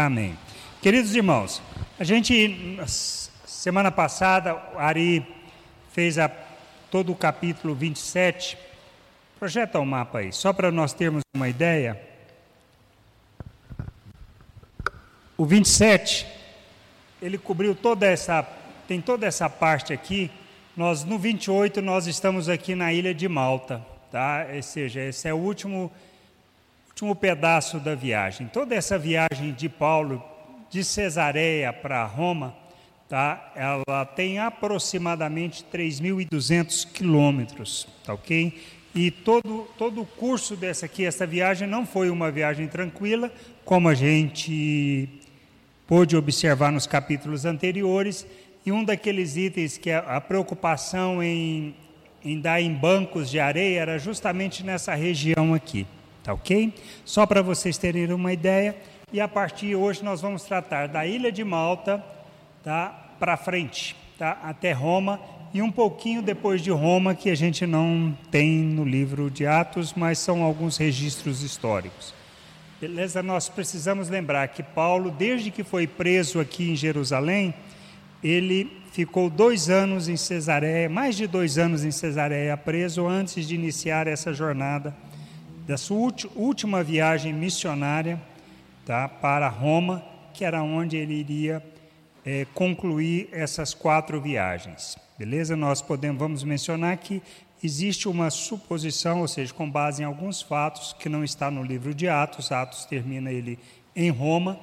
Amém. Queridos irmãos, a gente, semana passada, Ari fez a, todo o capítulo 27. Projeta o um mapa aí, só para nós termos uma ideia. O 27, ele cobriu toda essa, tem toda essa parte aqui. Nós, no 28, nós estamos aqui na ilha de Malta, tá? Ou seja, esse é o último último pedaço da viagem. Toda essa viagem de Paulo de Cesareia para Roma, tá? Ela tem aproximadamente 3.200 quilômetros, tá ok? E todo, todo o curso dessa aqui, essa viagem não foi uma viagem tranquila, como a gente pôde observar nos capítulos anteriores, e um daqueles itens que é a preocupação em, em dar em bancos de areia era justamente nessa região aqui. Tá ok? Só para vocês terem uma ideia. E a partir de hoje nós vamos tratar da ilha de Malta, tá? Para frente, tá? Até Roma e um pouquinho depois de Roma que a gente não tem no livro de Atos, mas são alguns registros históricos. Beleza? Nós precisamos lembrar que Paulo, desde que foi preso aqui em Jerusalém, ele ficou dois anos em Cesareia, mais de dois anos em Cesareia preso antes de iniciar essa jornada da sua última viagem missionária tá, para Roma, que era onde ele iria é, concluir essas quatro viagens. Beleza? Nós podemos, vamos mencionar que existe uma suposição, ou seja, com base em alguns fatos, que não está no livro de Atos, Atos termina ele em Roma,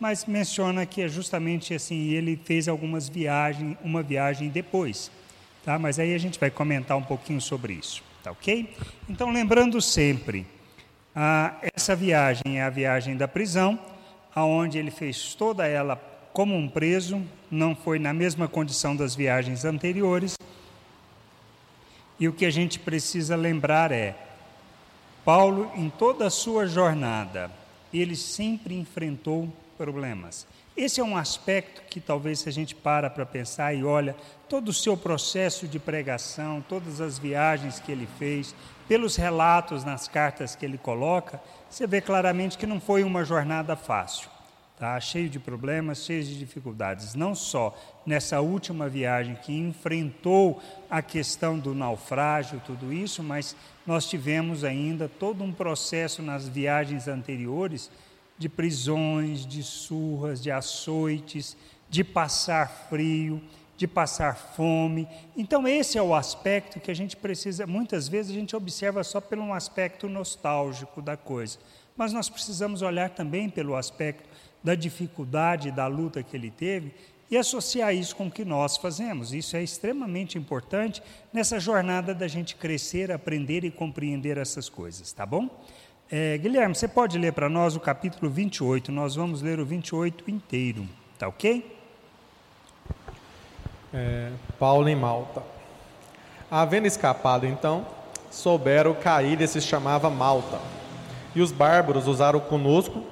mas menciona que é justamente assim, ele fez algumas viagens, uma viagem depois. Tá? Mas aí a gente vai comentar um pouquinho sobre isso. Tá ok? Então, lembrando sempre, ah, essa viagem é a viagem da prisão, aonde ele fez toda ela como um preso, não foi na mesma condição das viagens anteriores. E o que a gente precisa lembrar é, Paulo, em toda a sua jornada, ele sempre enfrentou problemas. Esse é um aspecto que talvez se a gente para para pensar e olha todo o seu processo de pregação, todas as viagens que ele fez, pelos relatos nas cartas que ele coloca, você vê claramente que não foi uma jornada fácil. Tá? Cheio de problemas, cheio de dificuldades. Não só nessa última viagem que enfrentou a questão do naufrágio, tudo isso, mas nós tivemos ainda todo um processo nas viagens anteriores de prisões, de surras, de açoites, de passar frio, de passar fome. Então, esse é o aspecto que a gente precisa, muitas vezes a gente observa só pelo um aspecto nostálgico da coisa, mas nós precisamos olhar também pelo aspecto da dificuldade, da luta que ele teve e associar isso com o que nós fazemos. Isso é extremamente importante nessa jornada da gente crescer, aprender e compreender essas coisas, tá bom? É, Guilherme, você pode ler para nós o capítulo 28, nós vamos ler o 28 inteiro, tá ok? É, Paulo em Malta. Havendo escapado então, souberam que a ilha se chamava Malta, e os bárbaros usaram conosco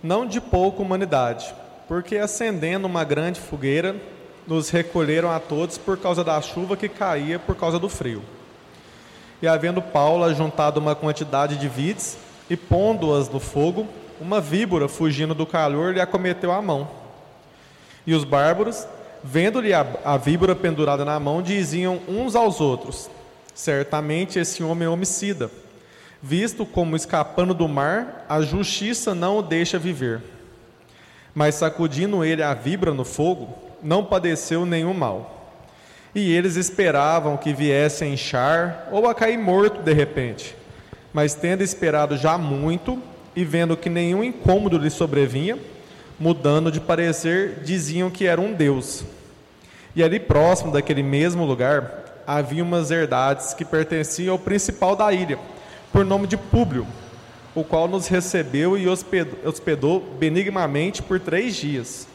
não de pouca humanidade, porque acendendo uma grande fogueira, nos recolheram a todos por causa da chuva que caía por causa do frio. E havendo Paulo ajuntado uma quantidade de vides, e pondo-as no fogo, uma víbora, fugindo do calor, lhe acometeu a mão. E os bárbaros, vendo-lhe a, a víbora pendurada na mão, diziam uns aos outros: Certamente esse homem é homicida. Visto como escapando do mar, a justiça não o deixa viver. Mas sacudindo ele a víbora no fogo, não padeceu nenhum mal. E eles esperavam que viesse a inchar ou a cair morto de repente mas tendo esperado já muito e vendo que nenhum incômodo lhe sobrevinha, mudando de parecer, diziam que era um deus. E ali próximo daquele mesmo lugar havia umas herdades que pertenciam ao principal da ilha, por nome de Públio, o qual nos recebeu e hospedou, benignamente por três dias.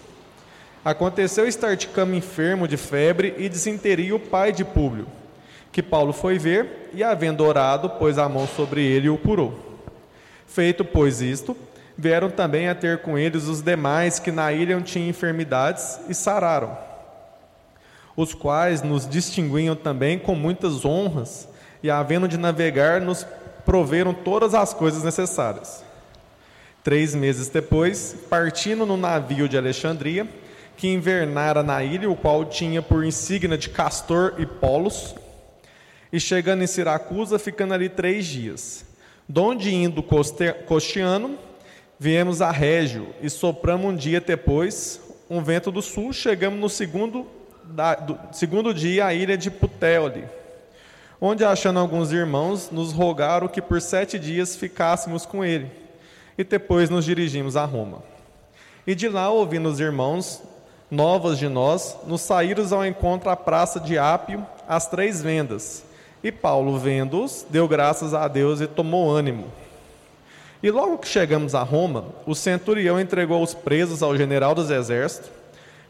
Aconteceu estar de cama enfermo de febre e desinteria o pai de Públio que Paulo foi ver e, havendo orado, pôs a mão sobre ele e o curou. Feito, pois, isto, vieram também a ter com eles os demais que na ilha tinham enfermidades e sararam, os quais nos distinguiam também com muitas honras e, havendo de navegar, nos proveram todas as coisas necessárias. Três meses depois, partindo no navio de Alexandria, que invernara na ilha, o qual tinha por insígnia de Castor e Polos, e chegando em Siracusa, ficando ali três dias. Donde indo costeando, viemos a Régio, e sopramos um dia depois, um vento do sul, chegamos no segundo, da, do, segundo dia à ilha de Puteoli, onde, achando alguns irmãos, nos rogaram que por sete dias ficássemos com ele, e depois nos dirigimos a Roma. E de lá, ouvindo os irmãos, novas de nós, nos saímos ao encontro à praça de Ápio, às três vendas. E Paulo, vendo-os, deu graças a Deus e tomou ânimo. E logo que chegamos a Roma, o centurião entregou os presos ao general dos exércitos,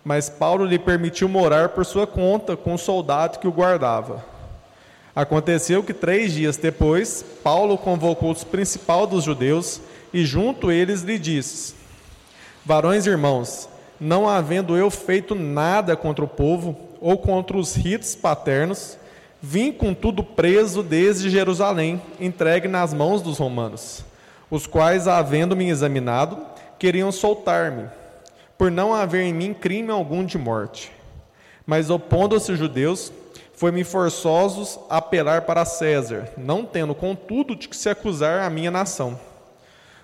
mas Paulo lhe permitiu morar por sua conta com o soldado que o guardava. Aconteceu que três dias depois, Paulo convocou os principais dos judeus e junto eles lhe disse: Varões irmãos, não havendo eu feito nada contra o povo ou contra os ritos paternos, vim contudo preso desde Jerusalém, entregue nas mãos dos romanos, os quais, havendo-me examinado, queriam soltar-me, por não haver em mim crime algum de morte. Mas opondo-se os judeus, foi-me forçosos apelar para César, não tendo contudo de que se acusar a minha nação.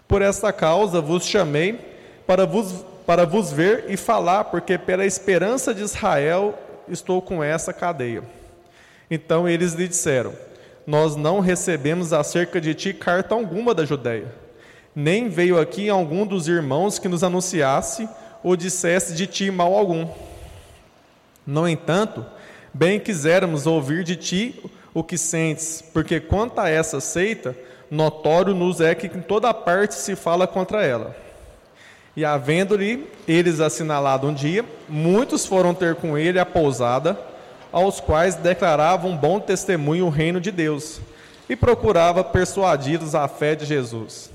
Por esta causa vos chamei para vos para vos ver e falar, porque pela esperança de Israel estou com essa cadeia. Então eles lhe disseram: Nós não recebemos acerca de ti carta alguma da Judéia, nem veio aqui algum dos irmãos que nos anunciasse ou dissesse de ti mal algum. No entanto, bem quisermos ouvir de ti o que sentes, porque quanto a essa seita, notório nos é que em toda parte se fala contra ela. E havendo-lhe eles assinalado um dia, muitos foram ter com ele a pousada, aos quais declaravam bom testemunho o reino de Deus, e procurava persuadi-los à fé de Jesus,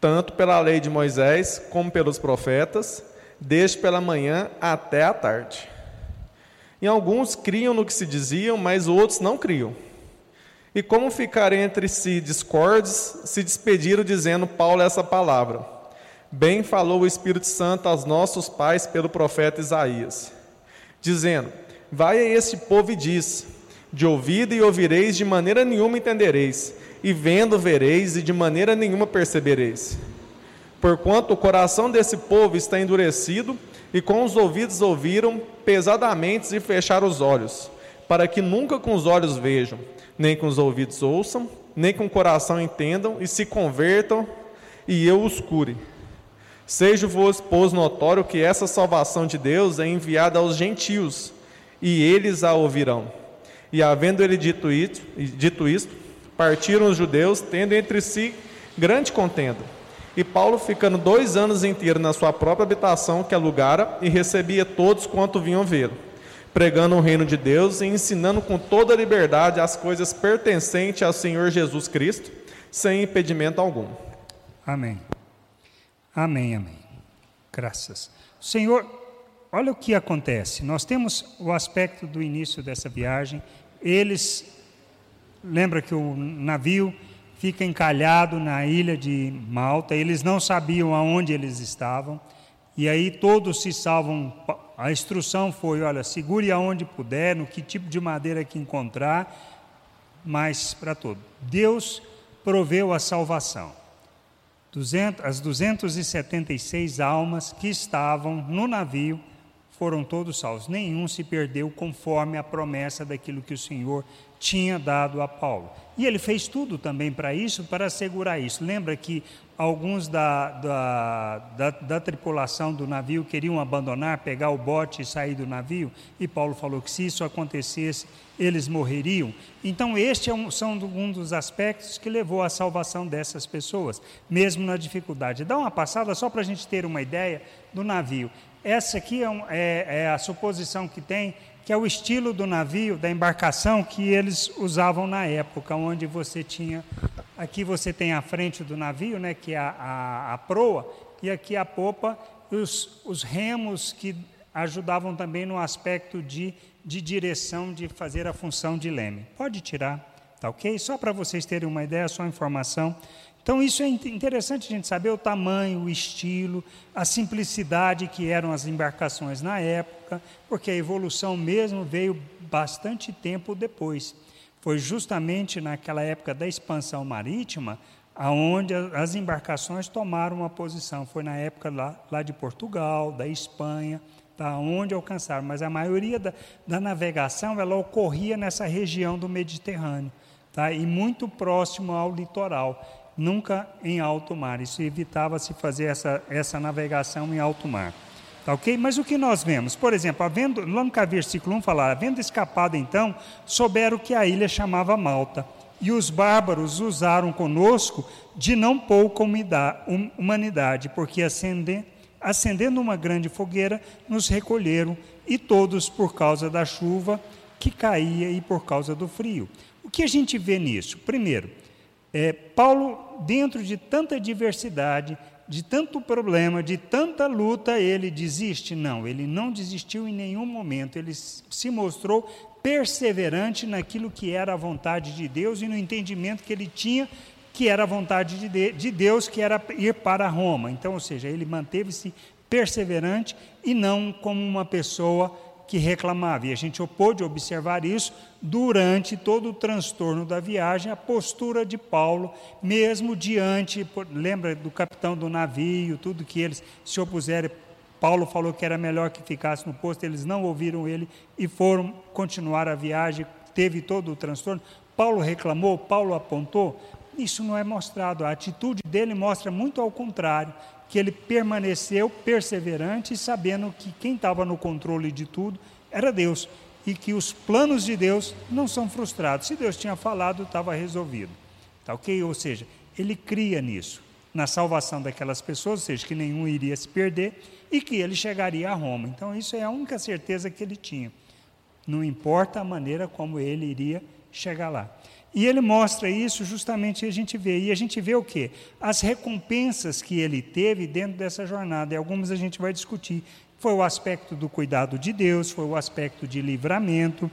tanto pela lei de Moisés como pelos profetas, desde pela manhã até a tarde. E alguns criam no que se diziam, mas outros não criam. E como ficarem entre si discordes, se despediram dizendo Paulo essa palavra. Bem falou o Espírito Santo aos nossos pais pelo profeta Isaías, dizendo: Vai a esse povo e diz: De ouvido e ouvireis, de maneira nenhuma entendereis, e vendo vereis, e de maneira nenhuma percebereis. Porquanto o coração desse povo está endurecido, e com os ouvidos ouviram pesadamente e fecharam os olhos, para que nunca com os olhos vejam, nem com os ouvidos ouçam, nem com o coração entendam, e se convertam, e eu os cure. Seja-vos, pois, notório que essa salvação de Deus é enviada aos gentios, e eles a ouvirão. E havendo ele dito isto, dito isto, partiram os judeus, tendo entre si grande contenda. E Paulo, ficando dois anos inteiros na sua própria habitação que alugara, e recebia todos quanto vinham vê-lo, pregando o reino de Deus e ensinando com toda liberdade as coisas pertencentes ao Senhor Jesus Cristo, sem impedimento algum. Amém. Amém, amém. Graças. Senhor, olha o que acontece. Nós temos o aspecto do início dessa viagem. Eles, lembra que o navio fica encalhado na ilha de Malta, eles não sabiam aonde eles estavam, e aí todos se salvam. A instrução foi: olha, segure aonde puder, no que tipo de madeira que encontrar, mas para todo. Deus proveu a salvação. 200, as 276 almas que estavam no navio foram todos salvos. Nenhum se perdeu conforme a promessa daquilo que o Senhor tinha dado a Paulo. E ele fez tudo também para isso, para assegurar isso. Lembra que alguns da, da, da, da, tripulação do navio queriam abandonar, pegar o bote e sair do navio? E Paulo falou que se isso acontecesse, eles morreriam. Então, este é um, são um dos aspectos que levou à salvação dessas pessoas, mesmo na dificuldade. Dá uma passada só para a gente ter uma ideia do navio. Essa aqui é, um, é, é a suposição que tem que é o estilo do navio, da embarcação que eles usavam na época, onde você tinha, aqui você tem a frente do navio, né, que é a, a, a proa, e aqui a popa, os, os remos que ajudavam também no aspecto de, de direção, de fazer a função de leme. Pode tirar, tá ok? Só para vocês terem uma ideia, só informação Então, isso é interessante a gente saber o tamanho, o estilo, a simplicidade que eram as embarcações na época, porque a evolução mesmo veio bastante tempo depois. Foi justamente naquela época da expansão marítima aonde as embarcações tomaram uma posição. Foi na época lá, lá de Portugal, da Espanha, tá, onde alcançaram. Mas a maioria da, da navegação ela ocorria nessa região do Mediterrâneo, tá, e muito próximo ao litoral nunca em alto mar. Isso evitava-se fazer essa, essa navegação em alto mar. Tá ok? Mas o que nós vemos? Por exemplo, havendo, lá no versículo 1 falar, havendo escapado então, souberam que a ilha chamava Malta. E os bárbaros usaram conosco de não pouca humanidade, porque acendendo, uma grande fogueira, nos recolheram, e todos por causa da chuva que caía e por causa do frio. O que a gente vê nisso? Primeiro, é, Paulo, dentro de tanta diversidade, de tanto problema, de tanta luta, ele desiste? Não, ele não desistiu em nenhum momento. Ele se mostrou perseverante naquilo que era a vontade de Deus e no entendimento que ele tinha que era a vontade de Deus, que era ir para Roma. Então, ou seja, ele manteve-se perseverante e não como uma pessoa que reclamava. E a gente pôde observar isso durante todo o transtorno da viagem, a postura de Paulo, mesmo diante, lembra do capitão do navio, tudo que eles se opuseram. Paulo falou que era melhor que ficasse no posto, eles não ouviram ele e foram continuar a viagem, teve todo o transtorno. Paulo reclamou, Paulo apontou, isso não é mostrado. A atitude dele mostra muito ao contrário que ele permaneceu perseverante, sabendo que quem estava no controle de tudo era Deus e que os planos de Deus não são frustrados. Se Deus tinha falado, estava resolvido. Tá ok? Ou seja, ele cria nisso, na salvação daquelas pessoas, ou seja, que nenhum iria se perder e que ele chegaria a Roma. Então, isso é a única certeza que ele tinha. Não importa a maneira como ele iria chegar lá. E ele mostra isso justamente a gente vê. E a gente vê o quê? As recompensas que ele teve dentro dessa jornada. E algumas a gente vai discutir. Foi o aspecto do cuidado de Deus, foi o aspecto de livramento,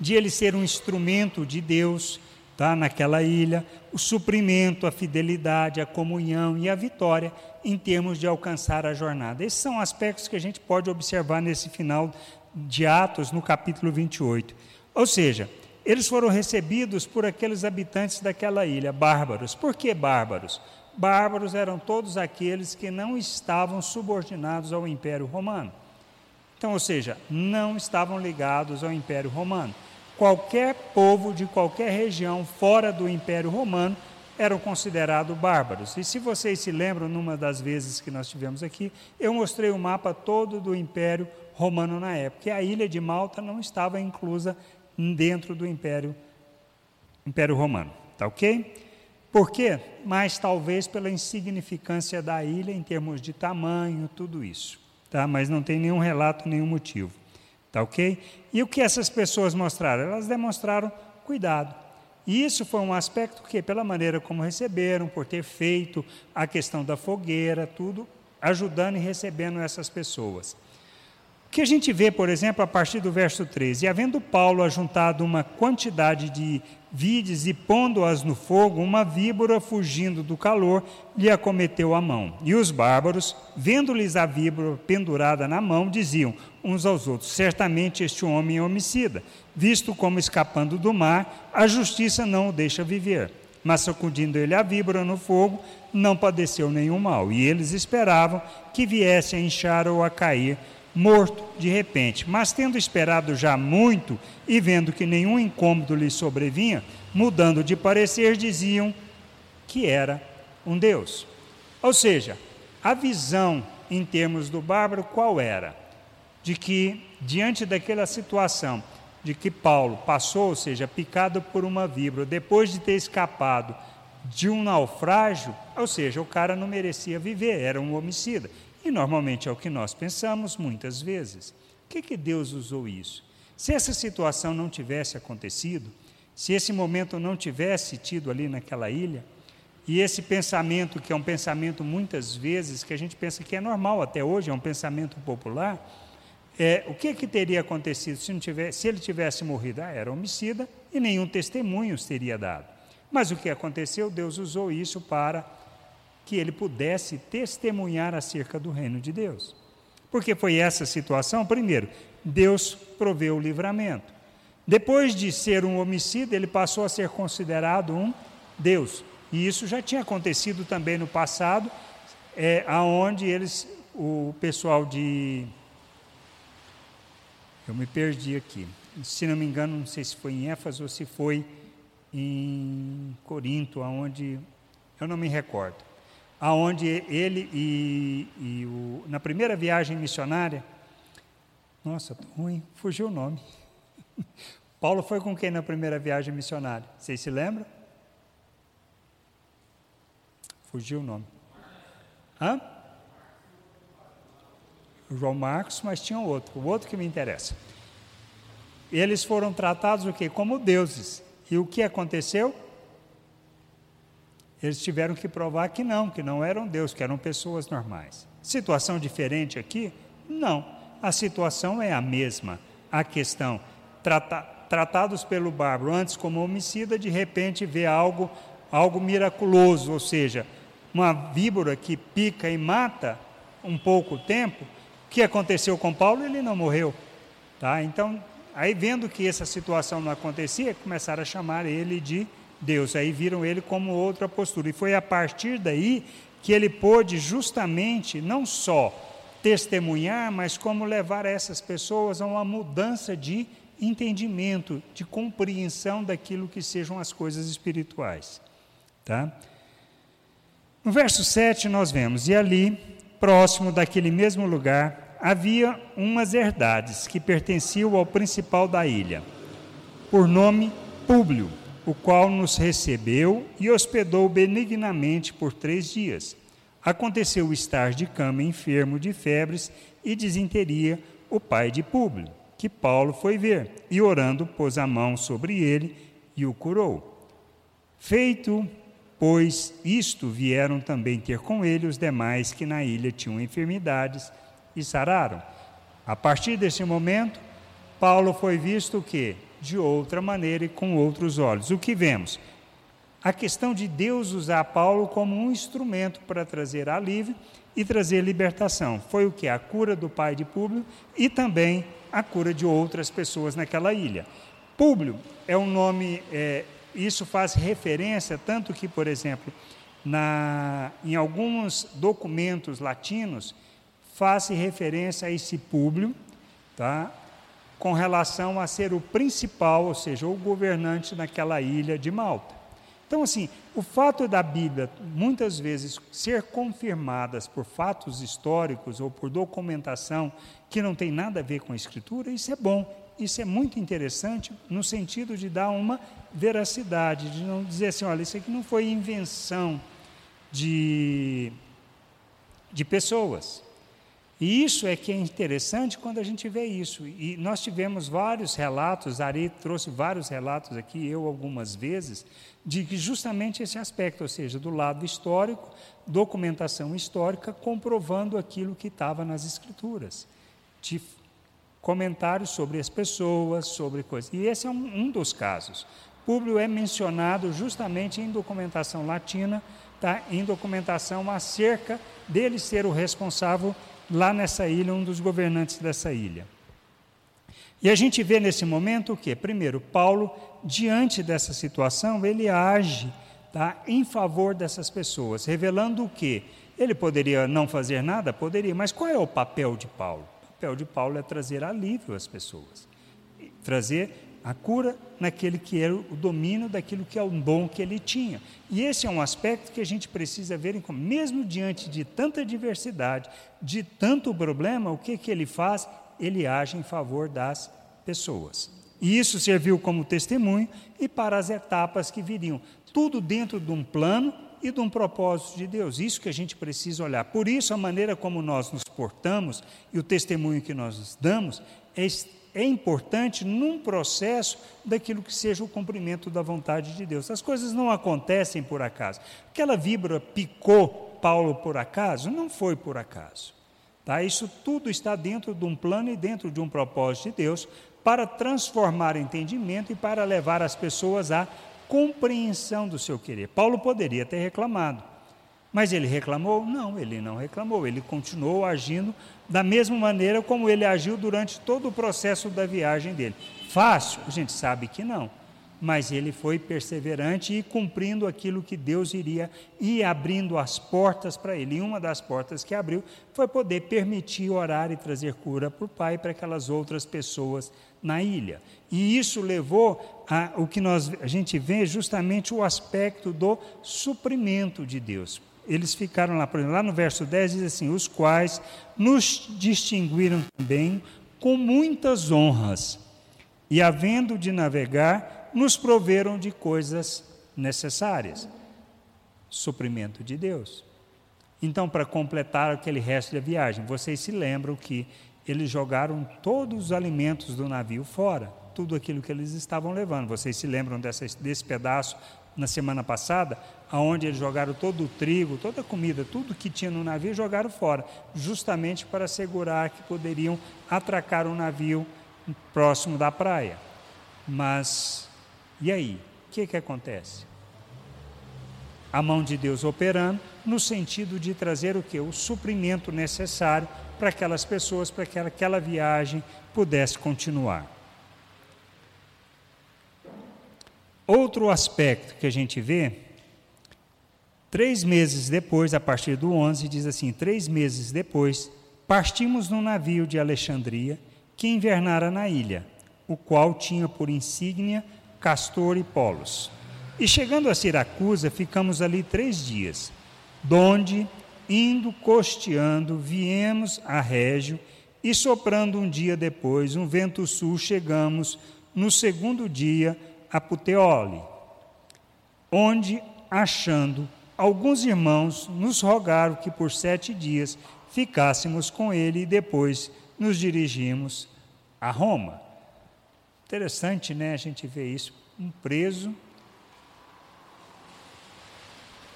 de ele ser um instrumento de Deus tá, naquela ilha, o suprimento, a fidelidade, a comunhão e a vitória em termos de alcançar a jornada. Esses são aspectos que a gente pode observar nesse final de Atos, no capítulo 28. Ou seja, eles foram recebidos por aqueles habitantes daquela ilha, bárbaros. Por que bárbaros? Bárbaros eram todos aqueles que não estavam subordinados ao Império Romano. Então, ou seja, não estavam ligados ao Império Romano. Qualquer povo de qualquer região fora do Império Romano eram considerados bárbaros. E se vocês se lembram, numa das vezes que nós tivemos aqui, eu mostrei o mapa todo do Império Romano na época. E a ilha de Malta não estava inclusa dentro do Império, Império Romano. Tá ok? Por quê? Mas talvez pela insignificância da ilha em termos de tamanho, tudo isso. Tá? Mas não tem nenhum relato, nenhum motivo. Tá ok? E o que essas pessoas mostraram? Elas demonstraram cuidado. E isso foi um aspecto que, pela maneira como receberam, por ter feito a questão da fogueira, tudo, ajudando e recebendo essas pessoas. O que a gente vê, por exemplo, a partir do verso 13: E havendo Paulo ajuntado uma quantidade de vides e pondo-as no fogo, uma víbora, fugindo do calor, lhe acometeu a mão. E os bárbaros, vendo-lhes a víbora pendurada na mão, diziam uns aos outros: Certamente este homem é homicida, visto como escapando do mar, a justiça não o deixa viver. Mas sacudindo ele a víbora no fogo, não padeceu nenhum mal. E eles esperavam que viesse a inchar ou a cair morto de repente. Mas tendo esperado já muito e vendo que nenhum incômodo lhe sobrevinha, mudando de parecer, diziam que era um Deus. Ou seja, a visão em termos do bárbaro qual era? De que, diante daquela situação, de que Paulo passou, ou seja, picado por uma víbora, depois de ter escapado de um naufrágio, ou seja, o cara não merecia viver, era um homicida. E normalmente é o que nós pensamos muitas vezes. Por que, que Deus usou isso? Se essa situação não tivesse acontecido, se esse momento não tivesse tido ali naquela ilha, e esse pensamento, que é um pensamento muitas vezes, que a gente pensa que é normal até hoje, é um pensamento popular, é, o que, que teria acontecido se, tivesse, se ele tivesse morrido? Ah, era homicida e nenhum testemunho teria dado. Mas o que aconteceu? Deus usou isso para que ele pudesse testemunhar acerca do reino de Deus. Porque foi essa situação, primeiro, Deus proveu o livramento. Depois de ser um homicida, ele passou a ser considerado um Deus. E isso já tinha acontecido também no passado, é, aonde eles, o pessoal de. Eu me perdi aqui. Se não me engano, não sei se foi em Éfeso ou se foi em Corinto, aonde eu não me recordo, aonde ele e, e o, na primeira viagem missionária, nossa, tô ruim, fugiu o nome. Paulo foi com quem na primeira viagem missionária? Vocês se lembram? Fugiu o nome. Hã? João Marcos, mas tinha outro, o outro que me interessa. Eles foram tratados o quê? Como deuses. E o que aconteceu? Eles tiveram que provar que não, que não eram Deus, que eram pessoas normais. Situação diferente aqui? Não. A situação é a mesma. A questão, trata, tratados pelo bárbaro antes como homicida, de repente vê algo, algo miraculoso, ou seja, uma víbora que pica e mata um pouco tempo. O que aconteceu com Paulo? Ele não morreu. Tá? Então, Aí, vendo que essa situação não acontecia, começaram a chamar ele de Deus. Aí viram ele como outra postura. E foi a partir daí que ele pôde justamente não só testemunhar, mas como levar essas pessoas a uma mudança de entendimento, de compreensão daquilo que sejam as coisas espirituais. Tá? No verso 7 nós vemos, e ali, próximo daquele mesmo lugar, havia umas herdades que pertenciam ao principal da ilha, por nome Públio, o qual nos recebeu e hospedou benignamente por três dias. Aconteceu estar de cama enfermo de febres e desinteria o pai de Públio, que Paulo foi ver, e orando pôs a mão sobre ele e o curou. Feito, pois, isto vieram também ter com ele os demais que na ilha tinham enfermidades, e sararam. A partir desse momento, Paulo foi visto o quê? De outra maneira e com outros olhos. O que vemos? A questão de Deus usar Paulo como um instrumento para trazer alívio e trazer libertação. Foi o que? A cura do pai de Públio e também a cura de outras pessoas naquela ilha. Públio é um nome, é, isso faz referência, tanto que, por exemplo, na, em alguns documentos latinos, faz referência a esse público, tá? Com relação a ser o principal, ou seja, o governante naquela ilha de Malta. Então, assim, o fato da Bíblia muitas vezes ser confirmadas por fatos históricos ou por documentação que não tem nada a ver com a Escritura, isso é bom, isso é muito interessante no sentido de dar uma veracidade, de não dizer assim, olha, isso aqui não foi invenção de, de pessoas. E isso é que é interessante quando a gente vê isso. E nós tivemos vários relatos, Ari trouxe vários relatos aqui, eu algumas vezes, de que justamente esse aspecto, ou seja, do lado histórico, documentação histórica, comprovando aquilo que estava nas escrituras, de comentários sobre as pessoas, sobre coisas. E esse é um, um dos casos. Públio é mencionado justamente em documentação latina, tá? em documentação acerca dele ser o responsável lá nessa ilha, um dos governantes dessa ilha. E a gente vê nesse momento o que? Primeiro, Paulo, diante dessa situação, ele age tá, em favor dessas pessoas, revelando o que? Ele poderia não fazer nada? Poderia, mas qual é o papel de Paulo? O papel de Paulo é trazer alívio às pessoas, trazer a cura naquele que era o domínio daquilo que é o dom que ele tinha. E esse é um aspecto que a gente precisa ver em como, mesmo diante de tanta diversidade, de tanto problema, o que, que ele faz? Ele age em favor das pessoas. E isso serviu como testemunho e para as etapas que viriam. Tudo dentro de um plano e de um propósito de Deus. Isso que a gente precisa olhar. Por isso, a maneira como nós nos portamos e o testemunho que nós damos é é importante num processo daquilo que seja o cumprimento da vontade de Deus. As coisas não acontecem por acaso. Aquela víbora picou Paulo por acaso? Não foi por acaso. Tá? Isso tudo está dentro de um plano e dentro de um propósito de Deus para transformar entendimento e para levar as pessoas a compreensão do seu querer. Paulo poderia ter reclamado, mas ele reclamou? Não, ele não reclamou, ele continuou agindo da mesma maneira como ele agiu durante todo o processo da viagem dele. Fácil? A gente sabe que não mas ele foi perseverante e cumprindo aquilo que Deus iria e abrindo as portas para ele. E uma das portas que abriu foi poder permitir orar e trazer cura para o Pai para aquelas outras pessoas na ilha. E isso levou a o que nós a gente vê justamente o aspecto do suprimento de Deus. Eles ficaram lá, por exemplo, lá no verso 10 diz assim: "Os quais nos distinguiram também com muitas honras, e havendo de navegar nos proveram de coisas necessárias. Suprimento de Deus. Então, para completar aquele resto da viagem, vocês se lembram que eles jogaram todos os alimentos do navio fora, tudo aquilo que eles estavam levando. Vocês se lembram dessa, desse pedaço na semana passada, aonde eles jogaram todo o trigo, toda a comida, tudo que tinha no navio, jogaram fora, justamente para assegurar que poderiam atracar o navio próximo da praia. Mas e aí, o que, que acontece? A mão de Deus operando no sentido de trazer o que? O suprimento necessário para aquelas pessoas, para que aquela viagem pudesse continuar. Outro aspecto que a gente vê, três meses depois, a partir do 11, diz assim: três meses depois, partimos no navio de Alexandria que invernara na ilha, o qual tinha por insígnia Castor e Polos. E chegando a Siracusa, ficamos ali três dias, donde, indo costeando, viemos a Régio, e soprando um dia depois um vento sul, chegamos no segundo dia a Puteoli, onde, achando alguns irmãos, nos rogaram que por sete dias ficássemos com ele e depois nos dirigimos a Roma. Interessante, né? A gente vê isso. Um preso.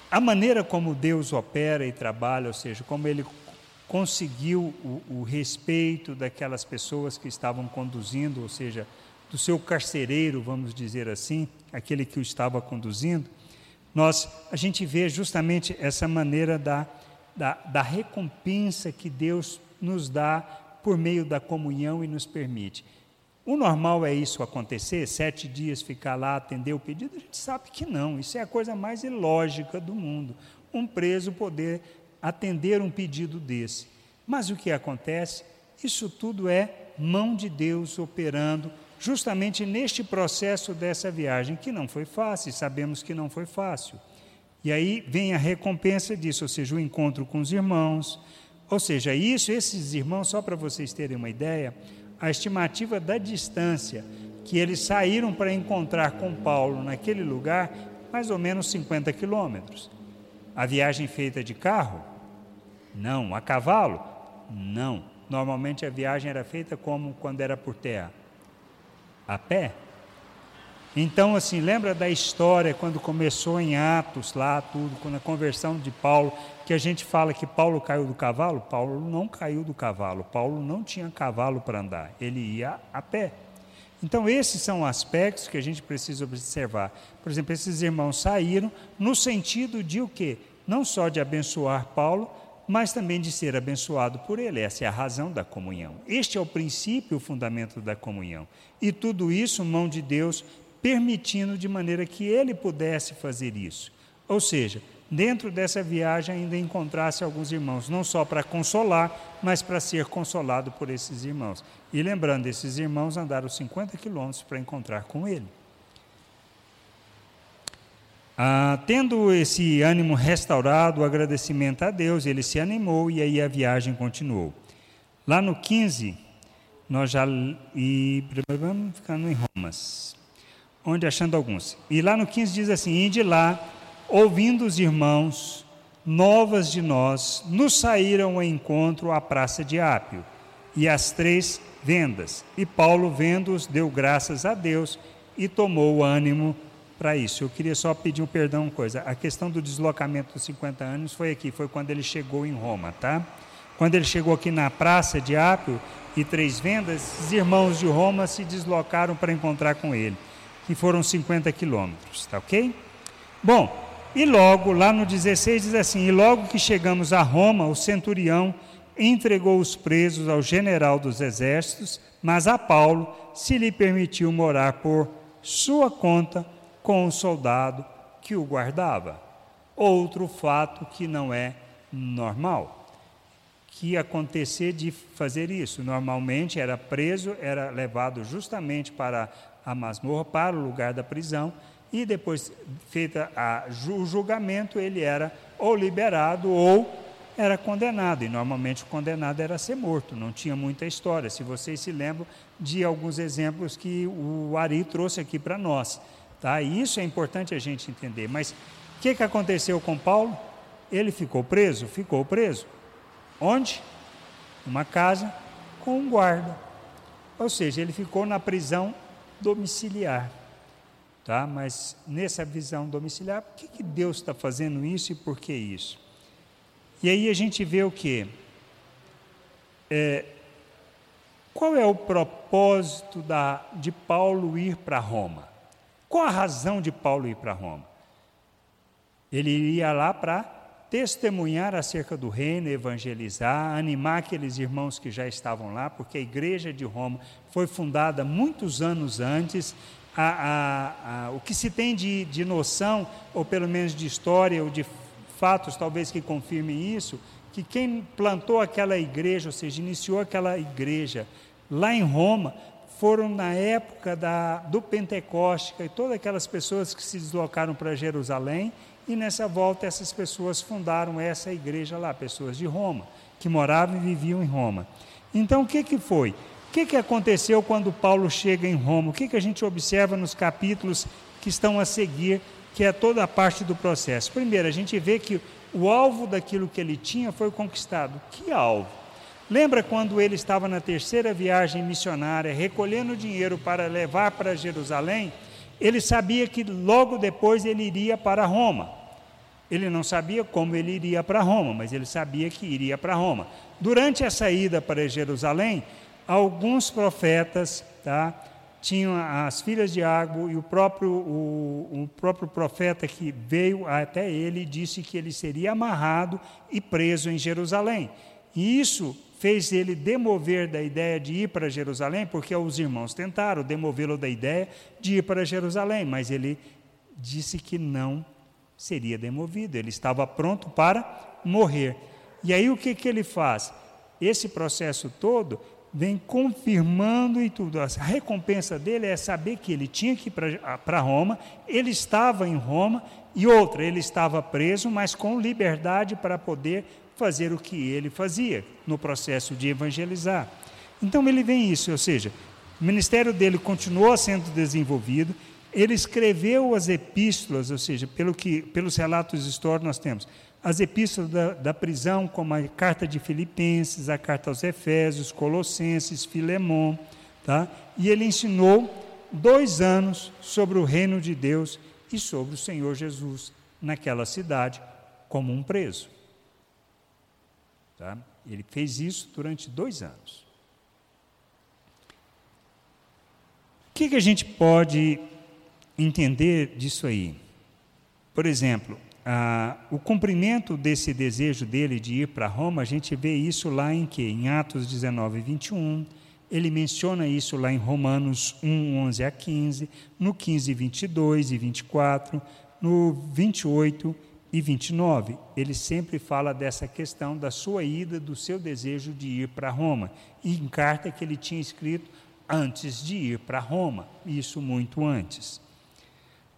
A maneira como Deus opera e trabalha, ou seja, como ele conseguiu o, o respeito daquelas pessoas que estavam conduzindo, ou seja, do seu carcereiro, vamos dizer assim, aquele que o estava conduzindo, nós, a gente vê justamente essa maneira da, da, da recompensa que Deus nos dá por meio da comunhão e nos permite. O normal é isso acontecer, sete dias ficar lá, atender o pedido? A gente sabe que não, isso é a coisa mais ilógica do mundo. Um preso poder atender um pedido desse. Mas o que acontece? Isso tudo é mão de Deus operando justamente neste processo dessa viagem, que não foi fácil, sabemos que não foi fácil. E aí vem a recompensa disso, ou seja, o encontro com os irmãos. Ou seja, isso, esses irmãos, só para vocês terem uma ideia, a estimativa da distância que eles saíram para encontrar com Paulo naquele lugar, mais ou menos 50 quilômetros. A viagem feita de carro? Não. A cavalo? Não. Normalmente a viagem era feita como quando era por terra? A pé? Então, assim, lembra da história quando começou em Atos, lá tudo, quando a conversão de Paulo, que a gente fala que Paulo caiu do cavalo? Paulo não caiu do cavalo, Paulo não tinha cavalo para andar, ele ia a pé. Então, esses são aspectos que a gente precisa observar. Por exemplo, esses irmãos saíram no sentido de o quê? Não só de abençoar Paulo, mas também de ser abençoado por ele. Essa é a razão da comunhão. Este é o princípio, o fundamento da comunhão. E tudo isso, mão de Deus, permitindo de maneira que ele pudesse fazer isso. Ou seja, dentro dessa viagem ainda encontrasse alguns irmãos, não só para consolar, mas para ser consolado por esses irmãos. E lembrando, esses irmãos andaram 50 quilômetros para encontrar com ele. Ah, tendo esse ânimo restaurado, o agradecimento a Deus, ele se animou e aí a viagem continuou. Lá no 15, nós já. E. Vamos ficando em Romas onde achando alguns. E lá no 15 diz assim: de lá, ouvindo os irmãos, novas de nós, nos saíram ao encontro à praça de Ápio, e as três vendas. E Paulo, vendo-os, deu graças a Deus e tomou ânimo para isso. Eu queria só pedir um perdão uma coisa. A questão do deslocamento dos 50 anos foi aqui, foi quando ele chegou em Roma, tá? Quando ele chegou aqui na praça de Ápio e três vendas, os irmãos de Roma se deslocaram para encontrar com ele. que foram 50 quilômetros, tá ok? Bom, e logo, lá no 16 diz assim: E logo que chegamos a Roma, o centurião entregou os presos ao general dos exércitos, mas a Paulo se lhe permitiu morar por sua conta com o soldado que o guardava. Outro fato que não é normal. Que acontecer de fazer isso. Normalmente era preso, era levado justamente para a masmorra, para o lugar da prisão, e depois feita a, o julgamento, ele era ou liberado ou era condenado, e normalmente o condenado era ser morto, não tinha muita história. Se vocês se lembram de alguns exemplos que o Ari trouxe aqui para nós. Tá? E isso é importante a gente entender. Mas o que, que aconteceu com Paulo? Ele ficou preso? Ficou preso. Onde? Uma casa com um guarda. Ou seja, ele ficou na prisão domiciliar. Tá? Mas nessa visão domiciliar, por que, que Deus está fazendo isso e por que isso? E aí a gente vê o que? É, qual é o propósito da, de Paulo ir para Roma? Qual a razão de Paulo ir para Roma? Ele iria lá para testemunhar acerca do reino, evangelizar, animar aqueles irmãos que já estavam lá, porque a igreja de Roma foi fundada muitos anos antes. A, a, a, o que se tem de, de noção, ou pelo menos de história, ou de fatos talvez que confirmem isso, que quem plantou aquela igreja, ou seja, iniciou aquela igreja lá em Roma, foram na época da, do Pentecoste, e todas aquelas pessoas que se deslocaram para Jerusalém, e nessa volta essas pessoas fundaram essa igreja lá, pessoas de Roma, que moravam e viviam em Roma. Então o que, que foi? O que, que aconteceu quando Paulo chega em Roma? O que, que a gente observa nos capítulos que estão a seguir que é toda a parte do processo. Primeiro, a gente vê que o alvo daquilo que ele tinha foi conquistado. Que alvo? Lembra quando ele estava na terceira viagem missionária, recolhendo dinheiro para levar para Jerusalém? Ele sabia que logo depois ele iria para Roma. Ele não sabia como ele iria para Roma, mas ele sabia que iria para Roma. Durante essa ida para Jerusalém, alguns profetas, tá? tinham as filhas de Agbo e o próprio, o, o, próprio profeta que veio até ele disse que ele seria amarrado e preso em Jerusalém. E isso fez ele demover da ideia de ir para Jerusalém, porque os irmãos tentaram demovê-lo da ideia de ir para Jerusalém, mas ele disse que não seria demovido, ele estava pronto para morrer. E aí o que, que ele faz? Esse processo todo, vem confirmando e tudo. A recompensa dele é saber que ele tinha que ir para Roma, ele estava em Roma, e outra, ele estava preso, mas com liberdade para poder fazer o que ele fazia no processo de evangelizar. Então ele vem isso, ou seja, o ministério dele continuou sendo desenvolvido, ele escreveu as epístolas, ou seja, pelo que, pelos relatos históricos nós temos, as epístolas da, da, prisão, como a carta de Filipenses, a carta aos Efésios, Colossenses, Filemão, tá? e ele ensinou dois anos sobre o reino de Deus e sobre o Senhor Jesus naquela cidade, como um preso. Tá? Ele fez isso durante dois anos. O que, que a gente pode entender disso aí? Por exemplo, ah, o cumprimento desse desejo dele de ir para Roma, a gente vê isso lá em que? Em Atos 19, 21. Ele menciona isso lá em Romanos 1, 11 a 15, no 15, 22 e 24, no 28 e 29. Ele sempre fala dessa questão da sua ida, do seu desejo de ir para Roma. Em carta que ele tinha escrito antes de ir para Roma, isso muito antes.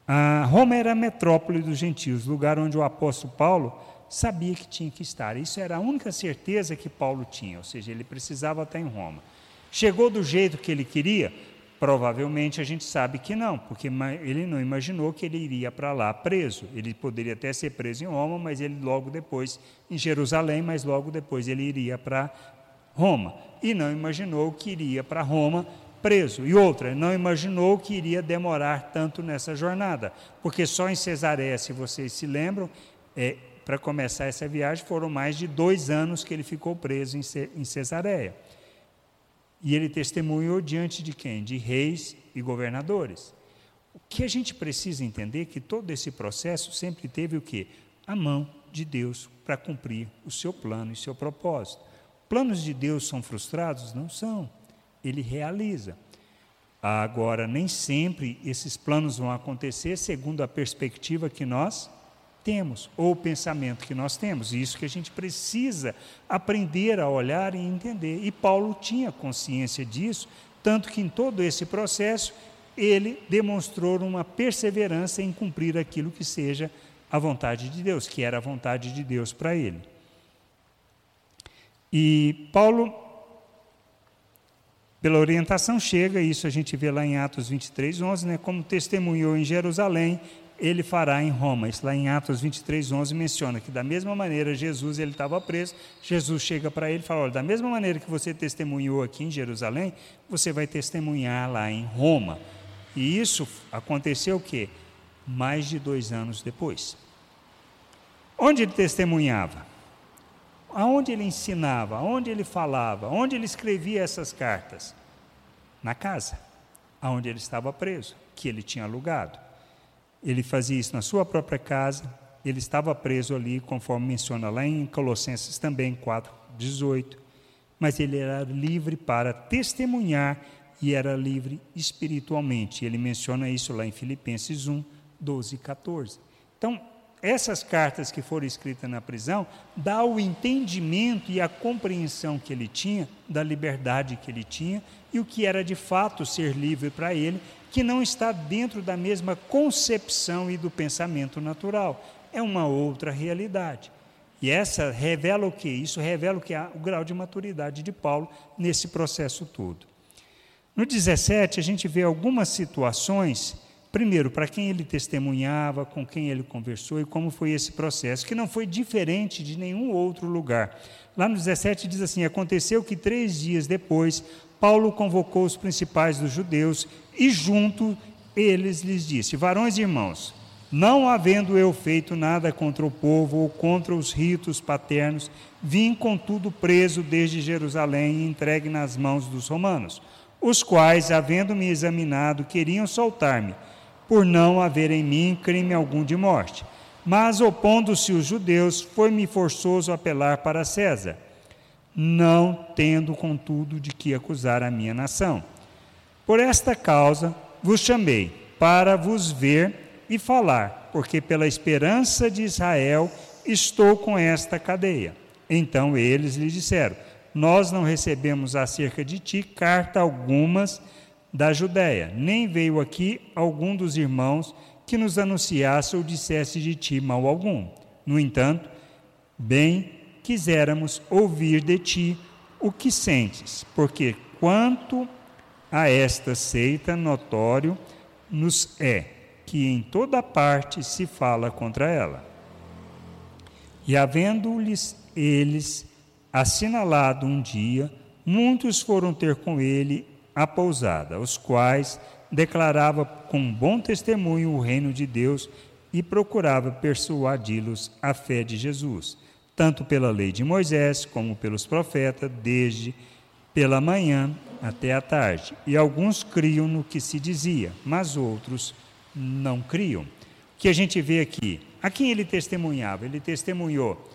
Ah, Roma era a metrópole dos gentios, lugar onde o apóstolo Paulo sabia que tinha que estar. Isso era a única certeza que Paulo tinha, ou seja, ele precisava estar em Roma. Chegou do jeito que ele queria? Provavelmente a gente sabe que não, porque ele não imaginou que ele iria para lá preso. Ele poderia até ser preso em Roma, mas ele logo depois, em Jerusalém, mas logo depois ele iria para Roma. E não imaginou que iria para Roma preso. E outra, não imaginou que iria demorar tanto nessa jornada, porque só em Cesareia, se vocês se lembram, é, para começar essa viagem foram mais de dois anos que ele ficou preso em Cesareia. E ele testemunhou diante de quem? De reis e governadores. O que a gente precisa entender é que todo esse processo sempre teve o quê? A mão de Deus para cumprir o seu plano e seu propósito. Planos de Deus são frustrados? Não são. Ele realiza. Agora, nem sempre esses planos vão acontecer segundo a perspectiva que nós temos, ou o pensamento que nós temos. E isso que a gente precisa aprender a olhar e entender. E Paulo tinha consciência disso, tanto que em todo esse processo ele demonstrou uma perseverança em cumprir aquilo que seja a vontade de Deus, que era a vontade de Deus para ele. E Paulo, pela orientação, chega, isso a gente vê lá em Atos 23, 11, né, como testemunhou em Jerusalém ele fará em Roma. Isso lá em Atos 23, 11 menciona que da mesma maneira Jesus ele estava preso, Jesus chega para ele e fala, olha, da mesma maneira que você testemunhou aqui em Jerusalém, você vai testemunhar lá em Roma. E isso aconteceu o quê? Mais de dois anos depois. Onde ele testemunhava? Aonde ele ensinava? Aonde ele falava? Onde ele escrevia essas cartas? Na casa, aonde ele estava preso, que ele tinha alugado. Ele fazia isso na sua própria casa, ele estava preso ali, conforme menciona lá em Colossenses também 4:18, mas ele era livre para testemunhar e era livre espiritualmente. Ele menciona isso lá em Filipenses 1, 12 e 14. Então, essas cartas que foram escritas na prisão dá o entendimento e a compreensão que ele tinha da liberdade que ele tinha e o que era de fato ser livre para ele que não está dentro da mesma concepção e do pensamento natural. É uma outra realidade. E essa revela o que? Isso revela o que o grau de maturidade de Paulo nesse processo todo. No 17, a gente vê algumas situações, primeiro, para quem ele testemunhava, com quem ele conversou e como foi esse processo, que não foi diferente de nenhum outro lugar. Lá no 17 diz assim: Aconteceu que três dias depois, Paulo convocou os principais dos judeus e junto eles lhes disse: Varões e irmãos, não havendo eu feito nada contra o povo ou contra os ritos paternos, vim contudo preso desde Jerusalém e entregue nas mãos dos romanos, os quais, havendo-me examinado, queriam soltar-me, por não haver em mim crime algum de morte. Mas, opondo-se os judeus, foi-me forçoso apelar para César, não tendo, contudo, de que acusar a minha nação. Por esta causa vos chamei, para vos ver e falar, porque pela esperança de Israel estou com esta cadeia. Então eles lhe disseram: Nós não recebemos acerca de ti carta algumas da Judéia, nem veio aqui algum dos irmãos que nos anunciasse ou dissesse de ti mal algum. No entanto, bem quiséramos ouvir de ti o que sentes, porque quanto a esta seita notório nos é que em toda parte se fala contra ela. E havendo-lhes eles assinalado um dia, muitos foram ter com ele a pousada, os quais declarava com bom testemunho o reino de Deus e procurava persuadi-los à fé de Jesus, tanto pela lei de Moisés como pelos profetas, desde pela manhã até a tarde. E alguns criam no que se dizia, mas outros não criam. O que a gente vê aqui? A quem ele testemunhava? Ele testemunhou,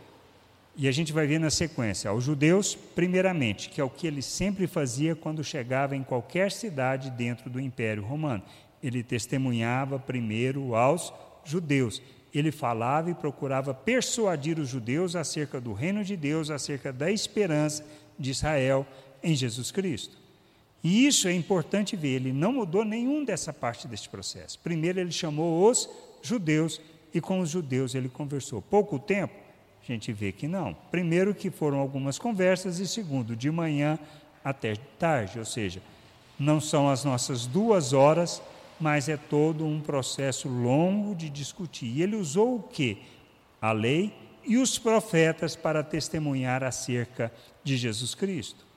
e a gente vai ver na sequência, aos judeus, primeiramente, que é o que ele sempre fazia quando chegava em qualquer cidade dentro do Império Romano. Ele testemunhava primeiro aos judeus. Ele falava e procurava persuadir os judeus acerca do reino de Deus, acerca da esperança de Israel em Jesus Cristo. E isso é importante ver, ele não mudou nenhum dessa parte deste processo. Primeiro, ele chamou os judeus e com os judeus ele conversou. Pouco tempo, a gente vê que não. Primeiro, que foram algumas conversas, e segundo, de manhã até tarde, ou seja, não são as nossas duas horas, mas é todo um processo longo de discutir. E ele usou o que? A lei e os profetas para testemunhar acerca de Jesus Cristo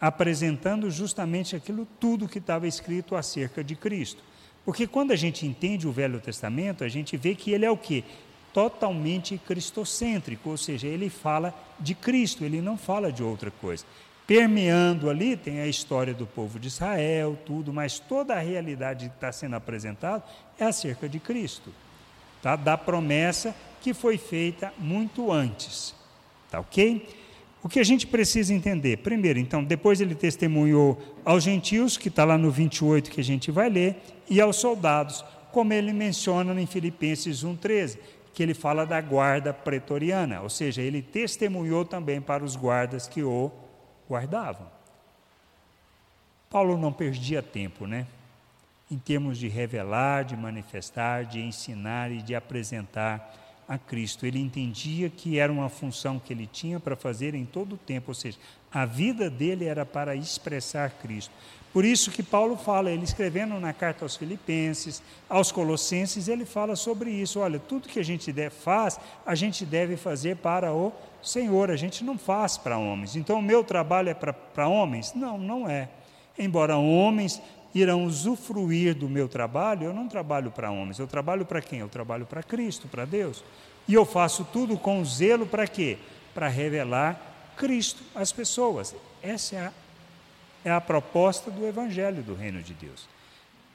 apresentando justamente aquilo tudo que estava escrito acerca de Cristo. Porque quando a gente entende o Velho Testamento, a gente vê que ele é o quê? Totalmente cristocêntrico, ou seja, ele fala de Cristo, ele não fala de outra coisa. Permeando ali, tem a história do povo de Israel, tudo, mas toda a realidade que está sendo apresentada é acerca de Cristo, tá? da promessa que foi feita muito antes. Tá ok? O que a gente precisa entender? Primeiro, então, depois ele testemunhou aos gentios, que está lá no 28 que a gente vai ler, e aos soldados, como ele menciona em Filipenses 1,13, que ele fala da guarda pretoriana, ou seja, ele testemunhou também para os guardas que o guardavam. Paulo não perdia tempo, né? Em termos de revelar, de manifestar, de ensinar e de apresentar a Cristo. Ele entendia que era uma função que ele tinha para fazer em todo o tempo, ou seja, a vida dele era para expressar Cristo. Por isso que Paulo fala, ele escrevendo na carta aos Filipenses, aos Colossenses, ele fala sobre isso. Olha, tudo que a gente faz, a gente deve fazer para o Senhor, a gente não faz para homens. Então, o meu trabalho é para homens? Não, não é. Embora homens irão usufruir do meu trabalho, eu não trabalho para homens, eu trabalho para quem? Eu trabalho para Cristo, para Deus. E eu faço tudo com zelo para quê? Para revelar Cristo às pessoas. Essa é a, é a proposta do Evangelho do Reino de Deus.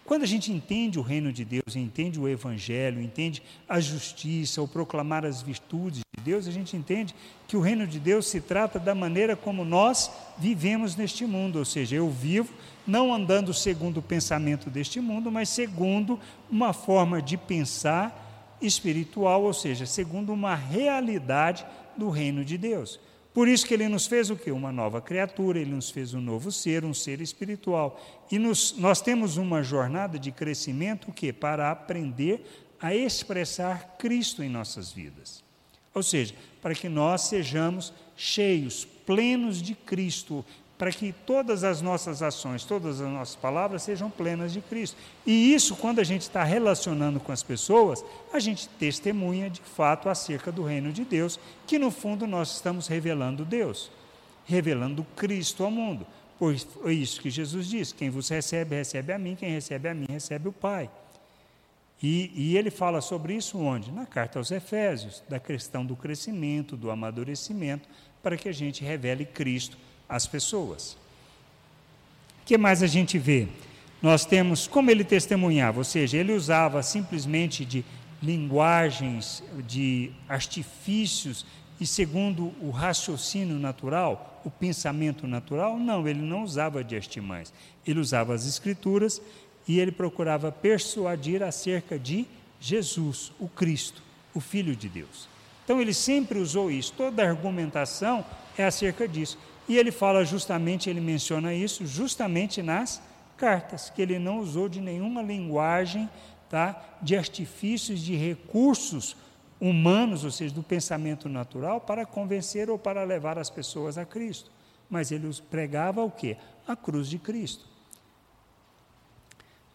Quando a gente entende o reino de Deus, entende o Evangelho, entende a justiça, o proclamar as virtudes de Deus, a gente entende que o reino de Deus se trata da maneira como nós vivemos neste mundo, ou seja, eu vivo não andando segundo o pensamento deste mundo, mas segundo uma forma de pensar espiritual, ou seja, segundo uma realidade do reino de Deus. Por isso que ele nos fez o que? Uma nova criatura, ele nos fez um novo ser, um ser espiritual. E nos, nós temos uma jornada de crescimento que para aprender a expressar Cristo em nossas vidas. Ou seja, para que nós sejamos cheios, plenos de Cristo, para que todas as nossas ações, todas as nossas palavras sejam plenas de Cristo. E isso, quando a gente está relacionando com as pessoas, a gente testemunha de fato acerca do reino de Deus, que no fundo nós estamos revelando Deus, revelando Cristo ao mundo. Pois é isso que Jesus diz: quem vos recebe, recebe a mim, quem recebe a mim, recebe o Pai. E, e ele fala sobre isso onde? Na carta aos Efésios, da questão do crescimento, do amadurecimento, para que a gente revele Cristo as pessoas. O que mais a gente vê? Nós temos como ele testemunhava, ou seja, ele usava simplesmente de linguagens, de artifícios e segundo o raciocínio natural, o pensamento natural, não, ele não usava de artimanhas. Ele usava as escrituras e ele procurava persuadir acerca de Jesus, o Cristo, o Filho de Deus. Então ele sempre usou isso, toda argumentação é acerca disso. E ele fala justamente, ele menciona isso justamente nas cartas, que ele não usou de nenhuma linguagem, tá, de artifícios, de recursos humanos, ou seja, do pensamento natural, para convencer ou para levar as pessoas a Cristo. Mas ele pregava o quê? A cruz de Cristo.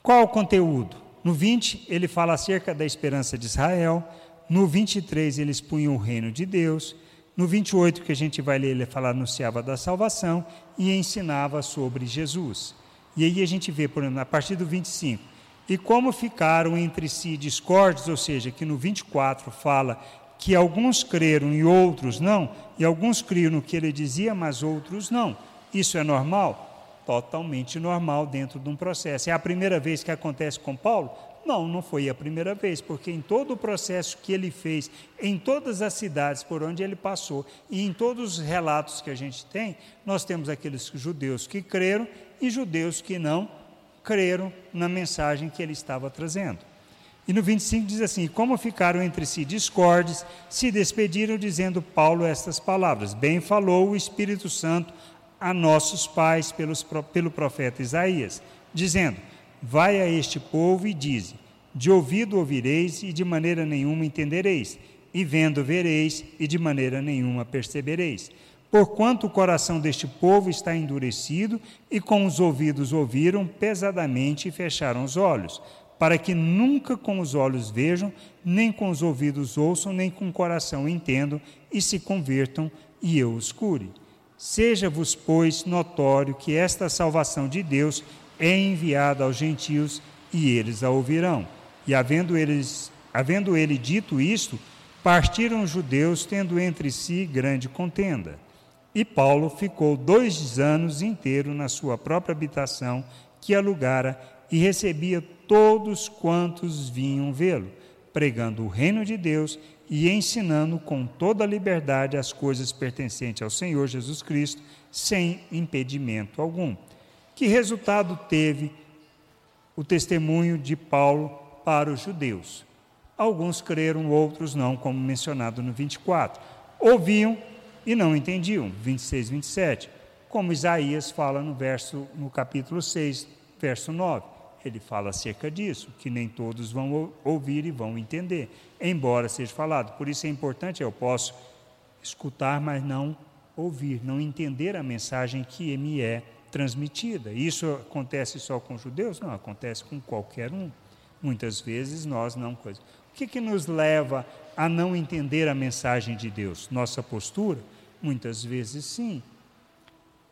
Qual o conteúdo? No 20, ele fala acerca da esperança de Israel. No 23, ele expunha o reino de Deus. No 28 que a gente vai ler, ele fala, anunciava da salvação e ensinava sobre Jesus. E aí a gente vê, por exemplo, a partir do 25, e como ficaram entre si discordes, ou seja, que no 24 fala que alguns creram e outros não, e alguns criam no que ele dizia, mas outros não. Isso é normal? Totalmente normal dentro de um processo. É a primeira vez que acontece com Paulo? Não, não foi a primeira vez, porque em todo o processo que ele fez, em todas as cidades por onde ele passou e em todos os relatos que a gente tem, nós temos aqueles judeus que creram e judeus que não creram na mensagem que ele estava trazendo. E no 25 diz assim: Como ficaram entre si discordes, se despediram, dizendo Paulo estas palavras: Bem falou o Espírito Santo a nossos pais pelos, pelo profeta Isaías, dizendo Vai a este povo e dize: De ouvido ouvireis e de maneira nenhuma entendereis, e vendo vereis e de maneira nenhuma percebereis. Porquanto o coração deste povo está endurecido, e com os ouvidos ouviram pesadamente e fecharam os olhos, para que nunca com os olhos vejam, nem com os ouvidos ouçam, nem com o coração entendam, e se convertam, e eu os cure. Seja-vos, pois, notório que esta salvação de Deus é enviada aos gentios e eles a ouvirão. E havendo, eles, havendo ele dito isto, partiram os judeus, tendo entre si grande contenda. E Paulo ficou dois anos inteiros na sua própria habitação, que alugara, e recebia todos quantos vinham vê-lo, pregando o reino de Deus e ensinando com toda liberdade as coisas pertencentes ao Senhor Jesus Cristo, sem impedimento algum. Que resultado teve o testemunho de Paulo para os judeus? Alguns creram, outros não, como mencionado no 24. Ouviam e não entendiam, 26, 27, como Isaías fala no verso no capítulo 6, verso 9. Ele fala acerca disso, que nem todos vão ouvir e vão entender, embora seja falado. Por isso é importante, eu posso escutar, mas não ouvir, não entender a mensagem que me é transmitida. Isso acontece só com judeus? Não, acontece com qualquer um. Muitas vezes nós não coisa. O que, que nos leva a não entender a mensagem de Deus? Nossa postura? Muitas vezes sim.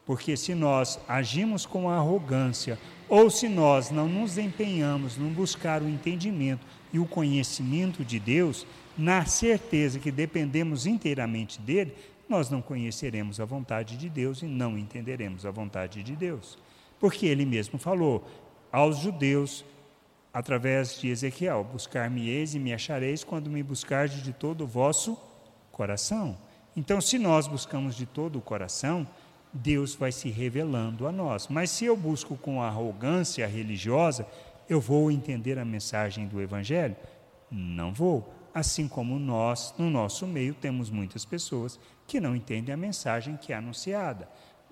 Porque se nós agimos com arrogância, ou se nós não nos empenhamos em buscar o entendimento e o conhecimento de Deus, na certeza que dependemos inteiramente dele, nós não conheceremos a vontade de Deus e não entenderemos a vontade de Deus. Porque ele mesmo falou aos judeus através de Ezequiel: Buscar-me-eis e me achareis quando me buscardes de todo o vosso coração. Então, se nós buscamos de todo o coração, Deus vai se revelando a nós. Mas se eu busco com arrogância religiosa, eu vou entender a mensagem do Evangelho? Não vou. Assim como nós, no nosso meio, temos muitas pessoas que não entendem a mensagem que é anunciada.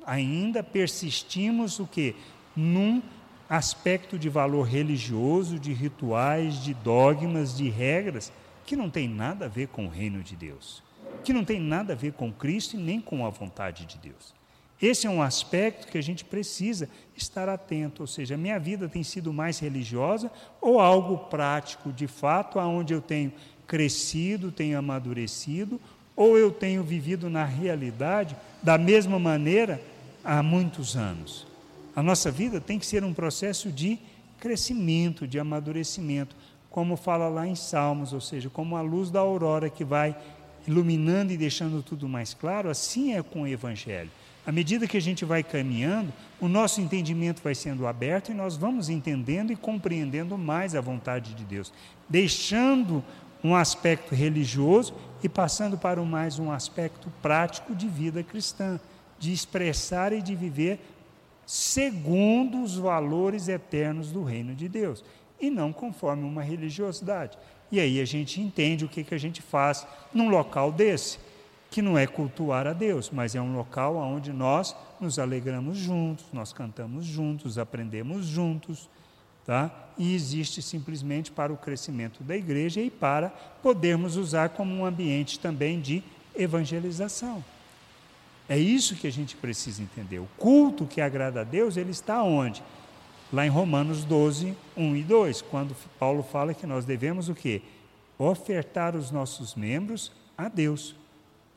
Ainda persistimos o que? Num aspecto de valor religioso, de rituais, de dogmas, de regras, que não tem nada a ver com o reino de Deus, que não tem nada a ver com Cristo e nem com a vontade de Deus. Esse é um aspecto que a gente precisa estar atento, ou seja, a minha vida tem sido mais religiosa ou algo prático, de fato, aonde eu tenho crescido, tenho amadurecido, ou eu tenho vivido na realidade da mesma maneira há muitos anos. A nossa vida tem que ser um processo de crescimento, de amadurecimento, como fala lá em Salmos, ou seja, como a luz da aurora que vai iluminando e deixando tudo mais claro, assim é com o Evangelho. À medida que a gente vai caminhando, o nosso entendimento vai sendo aberto e nós vamos entendendo e compreendendo mais a vontade de Deus, deixando um aspecto religioso e passando para mais um aspecto prático de vida cristã, de expressar e de viver segundo os valores eternos do reino de Deus, e não conforme uma religiosidade. E aí a gente entende o que, que a gente faz num local desse, que não é cultuar a Deus, mas é um local onde nós nos alegramos juntos, nós cantamos juntos, aprendemos juntos, tá? E existe simplesmente para o crescimento da igreja e para podermos usar como um ambiente também de evangelização. É isso que a gente precisa entender. O culto que agrada a Deus, ele está onde? Lá em Romanos 12, 1 e 2, quando Paulo fala que nós devemos o quê? Ofertar os nossos membros a Deus,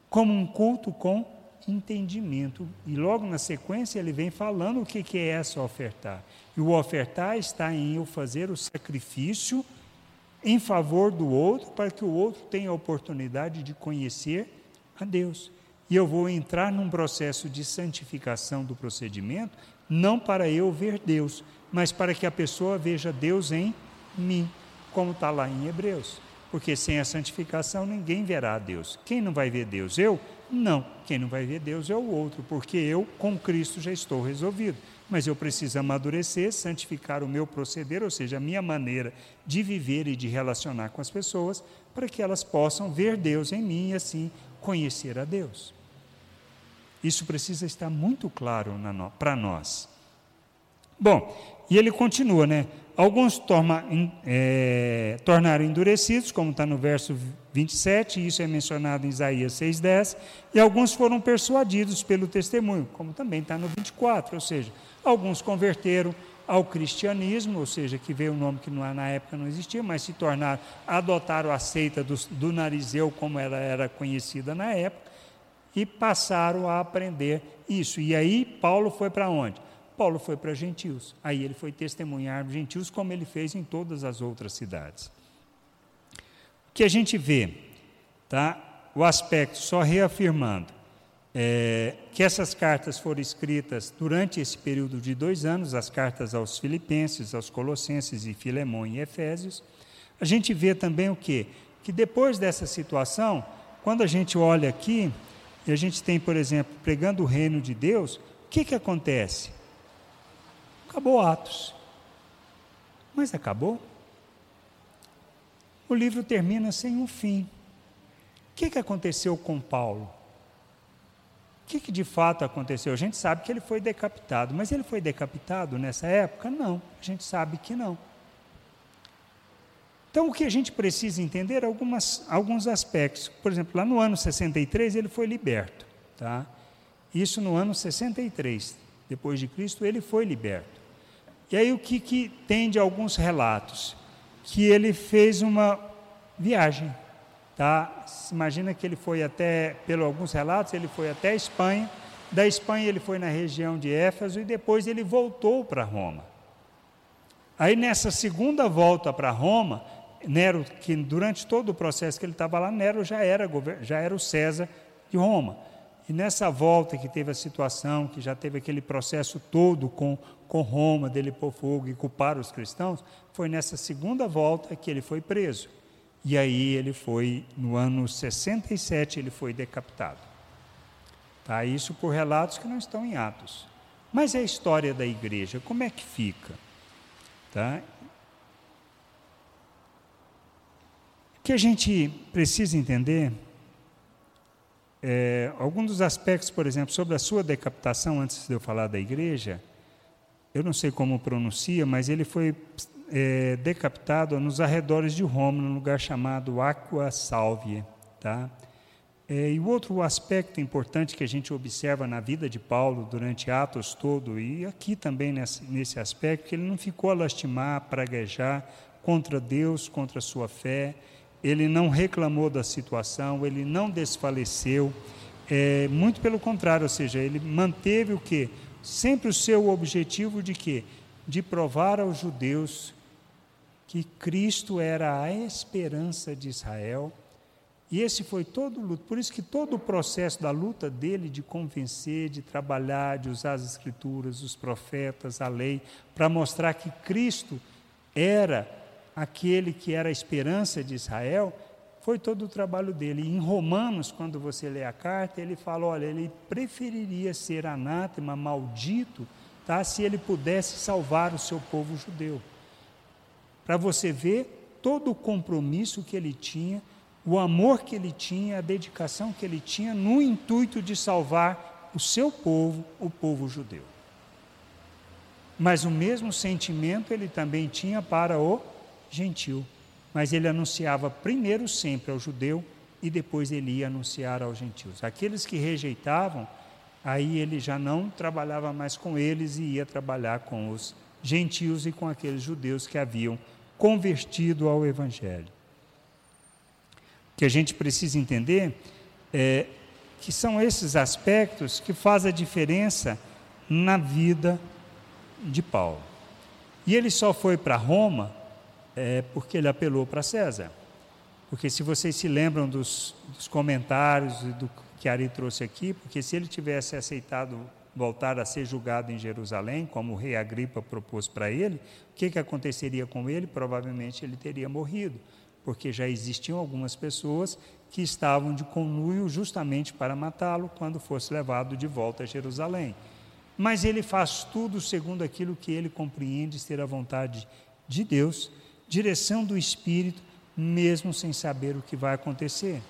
como um culto com entendimento. E logo na sequência ele vem falando o que, que é essa ofertar. E o ofertar está em eu fazer o sacrifício em favor do outro, para que o outro tenha a oportunidade de conhecer a Deus e eu vou entrar num processo de santificação do procedimento, não para eu ver Deus, mas para que a pessoa veja Deus em mim, como está lá em Hebreus. Porque sem a santificação ninguém verá a Deus. Quem não vai ver Deus? Eu? Não. Quem não vai ver Deus é o outro, porque eu com Cristo já estou resolvido. Mas eu preciso amadurecer, santificar o meu proceder, ou seja, a minha maneira de viver e de relacionar com as pessoas, para que elas possam ver Deus em mim e assim conhecer a Deus. Isso precisa estar muito claro para nós. Bom, e ele continua, né? Alguns torna, é, tornaram endurecidos, como está no verso 27, isso é mencionado em Isaías 6,10, e alguns foram persuadidos pelo testemunho, como também está no 24, ou seja, alguns converteram ao cristianismo, ou seja, que veio um nome que na época não existia, mas se tornaram, adotaram a seita do, do narizeu, como ela era conhecida na época, e passaram a aprender isso. E aí Paulo foi para onde? Paulo foi para gentios. Aí ele foi testemunhar gentios como ele fez em todas as outras cidades. O que a gente vê, tá? O aspecto só reafirmando é, que essas cartas foram escritas durante esse período de dois anos, as cartas aos Filipenses, aos Colossenses e Filemão e Efésios. A gente vê também o quê? Que depois dessa situação, quando a gente olha aqui, e a gente tem, por exemplo, pregando o reino de Deus, o que, que acontece? Acabou Atos. Mas acabou? O livro termina sem um fim. O que, que aconteceu com Paulo? O que, que de fato aconteceu? A gente sabe que ele foi decapitado, mas ele foi decapitado nessa época? Não, a gente sabe que não. Então, o que a gente precisa entender é algumas, alguns aspectos. Por exemplo, lá no ano 63 ele foi liberto. Tá? Isso no ano 63, depois de Cristo, ele foi liberto. E aí o que, que tem de alguns relatos? Que ele fez uma viagem Tá? Imagina que ele foi até, pelo alguns relatos, ele foi até a Espanha. Da Espanha ele foi na região de Éfeso e depois ele voltou para Roma. Aí nessa segunda volta para Roma, Nero, que durante todo o processo que ele estava lá, Nero já era, já era o César de Roma. E nessa volta que teve a situação, que já teve aquele processo todo com, com Roma, dele pôr fogo e culpar os cristãos, foi nessa segunda volta que ele foi preso. E aí ele foi, no ano 67, ele foi decapitado. Tá? Isso por relatos que não estão em Atos. Mas é a história da igreja, como é que fica? Tá? O que a gente precisa entender é, alguns dos aspectos, por exemplo, sobre a sua decapitação, antes de eu falar da igreja, eu não sei como pronuncia, mas ele foi é, decapitado nos arredores de Roma, num lugar chamado Aqua Salvia. Tá? É, e o outro aspecto importante que a gente observa na vida de Paulo durante Atos todo, e aqui também nesse, nesse aspecto, que ele não ficou a lastimar, praguejar contra Deus, contra a sua fé, ele não reclamou da situação, ele não desfaleceu, é, muito pelo contrário, ou seja, ele manteve o que? Sempre o seu objetivo de quê? De provar aos judeus que Cristo era a esperança de Israel. E esse foi todo o luto. Por isso que todo o processo da luta dele de convencer, de trabalhar, de usar as escrituras, os profetas, a lei, para mostrar que Cristo era aquele que era a esperança de Israel, foi todo o trabalho dele. Em Romanos, quando você lê a carta, ele fala: olha, ele preferiria ser anátema, maldito, tá, se ele pudesse salvar o seu povo judeu para você ver todo o compromisso que ele tinha, o amor que ele tinha, a dedicação que ele tinha no intuito de salvar o seu povo, o povo judeu. Mas o mesmo sentimento ele também tinha para o gentil. Mas ele anunciava primeiro sempre ao judeu e depois ele ia anunciar aos gentios. Aqueles que rejeitavam, aí ele já não trabalhava mais com eles e ia trabalhar com os gentios e com aqueles judeus que haviam convertido ao Evangelho. O que a gente precisa entender é que são esses aspectos que fazem a diferença na vida de Paulo. E ele só foi para Roma é, porque ele apelou para César. Porque se vocês se lembram dos, dos comentários do que Ari trouxe aqui, porque se ele tivesse aceitado voltar a ser julgado em Jerusalém, como o rei Agripa propôs para ele, o que, que aconteceria com ele? Provavelmente ele teria morrido, porque já existiam algumas pessoas que estavam de conluio justamente para matá-lo quando fosse levado de volta a Jerusalém. Mas ele faz tudo segundo aquilo que ele compreende ser a vontade de Deus, direção do Espírito, mesmo sem saber o que vai acontecer.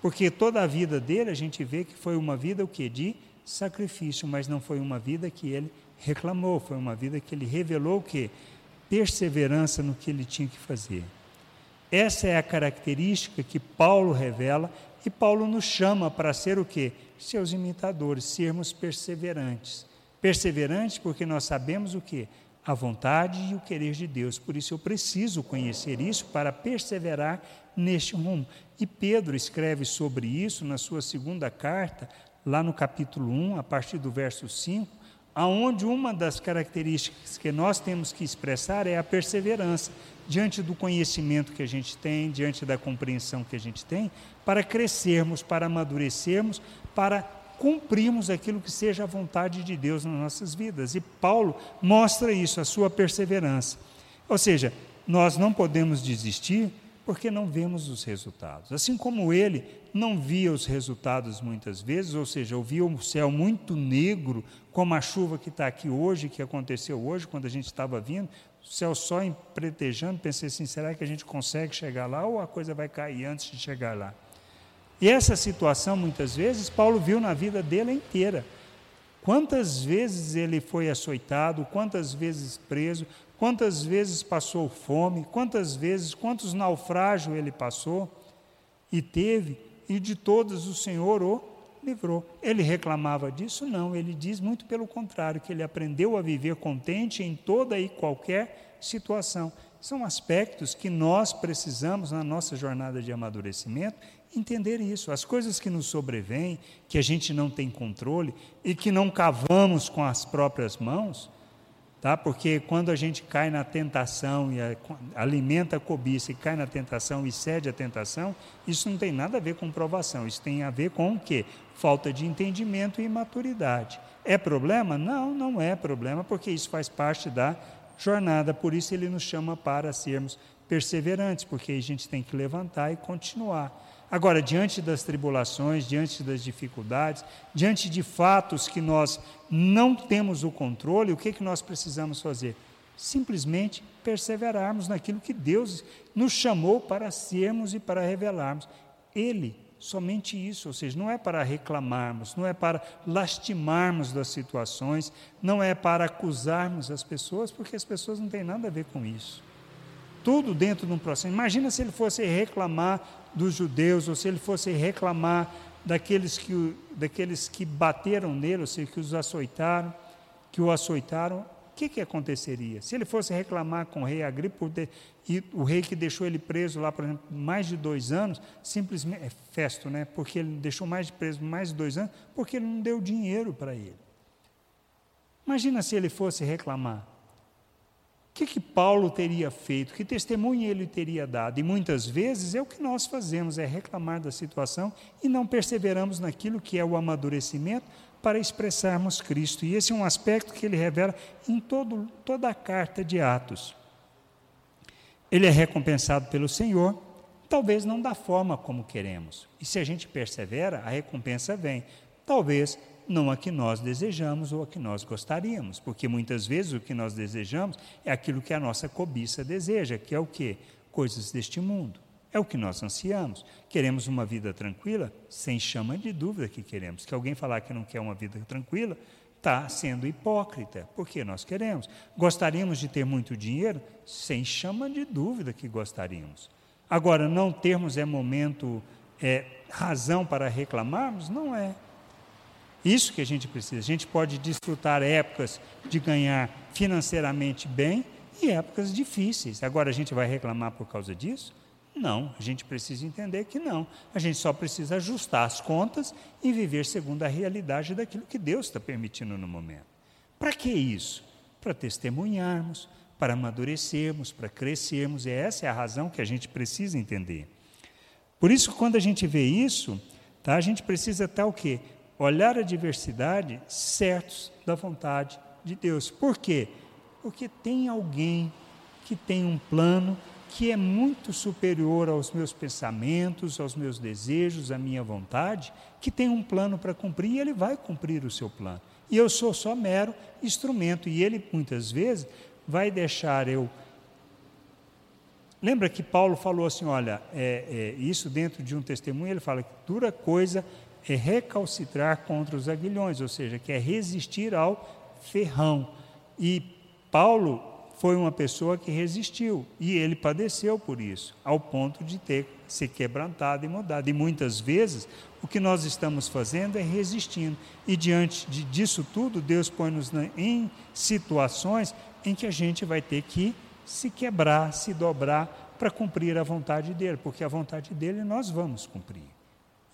Porque toda a vida dele a gente vê que foi uma vida o que de sacrifício, mas não foi uma vida que ele reclamou, foi uma vida que ele revelou o que? Perseverança no que ele tinha que fazer. Essa é a característica que Paulo revela e Paulo nos chama para ser o que? Seus imitadores, sermos perseverantes. Perseverantes porque nós sabemos o que? A vontade e o querer de Deus. Por isso eu preciso conhecer isso para perseverar neste rumo. E Pedro escreve sobre isso na sua segunda carta, lá no capítulo 1, a partir do verso 5, aonde uma das características que nós temos que expressar é a perseverança diante do conhecimento que a gente tem, diante da compreensão que a gente tem, para crescermos, para amadurecermos, para cumprirmos aquilo que seja a vontade de Deus nas nossas vidas. E Paulo mostra isso, a sua perseverança. Ou seja, nós não podemos desistir porque não vemos os resultados. Assim como ele não via os resultados muitas vezes, ou seja, eu via o céu muito negro, como a chuva que está aqui hoje, que aconteceu hoje, quando a gente estava vindo, o céu só empretejando, pensei assim, será que a gente consegue chegar lá ou a coisa vai cair antes de chegar lá? E essa situação, muitas vezes, Paulo viu na vida dele inteira. Quantas vezes ele foi açoitado, quantas vezes preso, quantas vezes passou fome, quantas vezes, quantos naufrágios ele passou e teve, e de todos o Senhor o livrou. Ele reclamava disso? Não, ele diz muito pelo contrário, que ele aprendeu a viver contente em toda e qualquer situação. São aspectos que nós precisamos na nossa jornada de amadurecimento entender isso. As coisas que nos sobrevêm, que a gente não tem controle e que não cavamos com as próprias mãos, tá? Porque quando a gente cai na tentação e alimenta a cobiça e cai na tentação e cede à tentação, isso não tem nada a ver com provação, isso tem a ver com o quê? Falta de entendimento e imaturidade. É problema? Não, não é problema, porque isso faz parte da jornada, por isso ele nos chama para sermos perseverantes, porque a gente tem que levantar e continuar. Agora, diante das tribulações, diante das dificuldades, diante de fatos que nós não temos o controle, o que, que nós precisamos fazer? Simplesmente perseverarmos naquilo que Deus nos chamou para sermos e para revelarmos. Ele, somente isso, ou seja, não é para reclamarmos, não é para lastimarmos das situações, não é para acusarmos as pessoas, porque as pessoas não têm nada a ver com isso. Tudo dentro de um processo. Imagina se ele fosse reclamar dos judeus, ou se ele fosse reclamar daqueles que, daqueles que bateram nele, ou seja, que os açoitaram, que o açoitaram, o que, que aconteceria? Se ele fosse reclamar com o rei Agripa, e o rei que deixou ele preso lá, por exemplo, mais de dois anos, simplesmente, é festo, né? Porque ele deixou mais de preso mais de dois anos, porque ele não deu dinheiro para ele. Imagina se ele fosse reclamar. O que, que Paulo teria feito? Que testemunho ele teria dado? E muitas vezes é o que nós fazemos, é reclamar da situação e não perseveramos naquilo que é o amadurecimento para expressarmos Cristo. E esse é um aspecto que ele revela em todo, toda a carta de Atos. Ele é recompensado pelo Senhor, talvez não da forma como queremos. E se a gente persevera, a recompensa vem. Talvez não a que nós desejamos ou a que nós gostaríamos, porque muitas vezes o que nós desejamos é aquilo que a nossa cobiça deseja, que é o que? Coisas deste mundo. É o que nós ansiamos. Queremos uma vida tranquila? Sem chama de dúvida que queremos. Que alguém falar que não quer uma vida tranquila, está sendo hipócrita, porque nós queremos. Gostaríamos de ter muito dinheiro? Sem chama de dúvida que gostaríamos. Agora, não termos é momento, é razão para reclamarmos? Não é. Isso que a gente precisa. A gente pode desfrutar épocas de ganhar financeiramente bem e épocas difíceis. Agora a gente vai reclamar por causa disso? Não, a gente precisa entender que não. A gente só precisa ajustar as contas e viver segundo a realidade daquilo que Deus está permitindo no momento. Para que isso? Para testemunharmos, para amadurecermos, para crescermos, e essa é a razão que a gente precisa entender. Por isso, quando a gente vê isso, tá, a gente precisa estar o quê? olhar a diversidade certos da vontade de Deus. Por quê? Porque tem alguém que tem um plano que é muito superior aos meus pensamentos, aos meus desejos, à minha vontade, que tem um plano para cumprir e ele vai cumprir o seu plano. E eu sou só mero instrumento, e ele muitas vezes vai deixar eu. Lembra que Paulo falou assim: olha, é, é, isso dentro de um testemunho, ele fala que dura coisa é recalcitrar contra os aguilhões, ou seja, que é resistir ao ferrão. E Paulo foi uma pessoa que resistiu e ele padeceu por isso, ao ponto de ter se quebrantado e mudado. E muitas vezes o que nós estamos fazendo é resistindo. E diante de, disso tudo, Deus põe-nos em situações em que a gente vai ter que se quebrar, se dobrar para cumprir a vontade dele, porque a vontade dele nós vamos cumprir.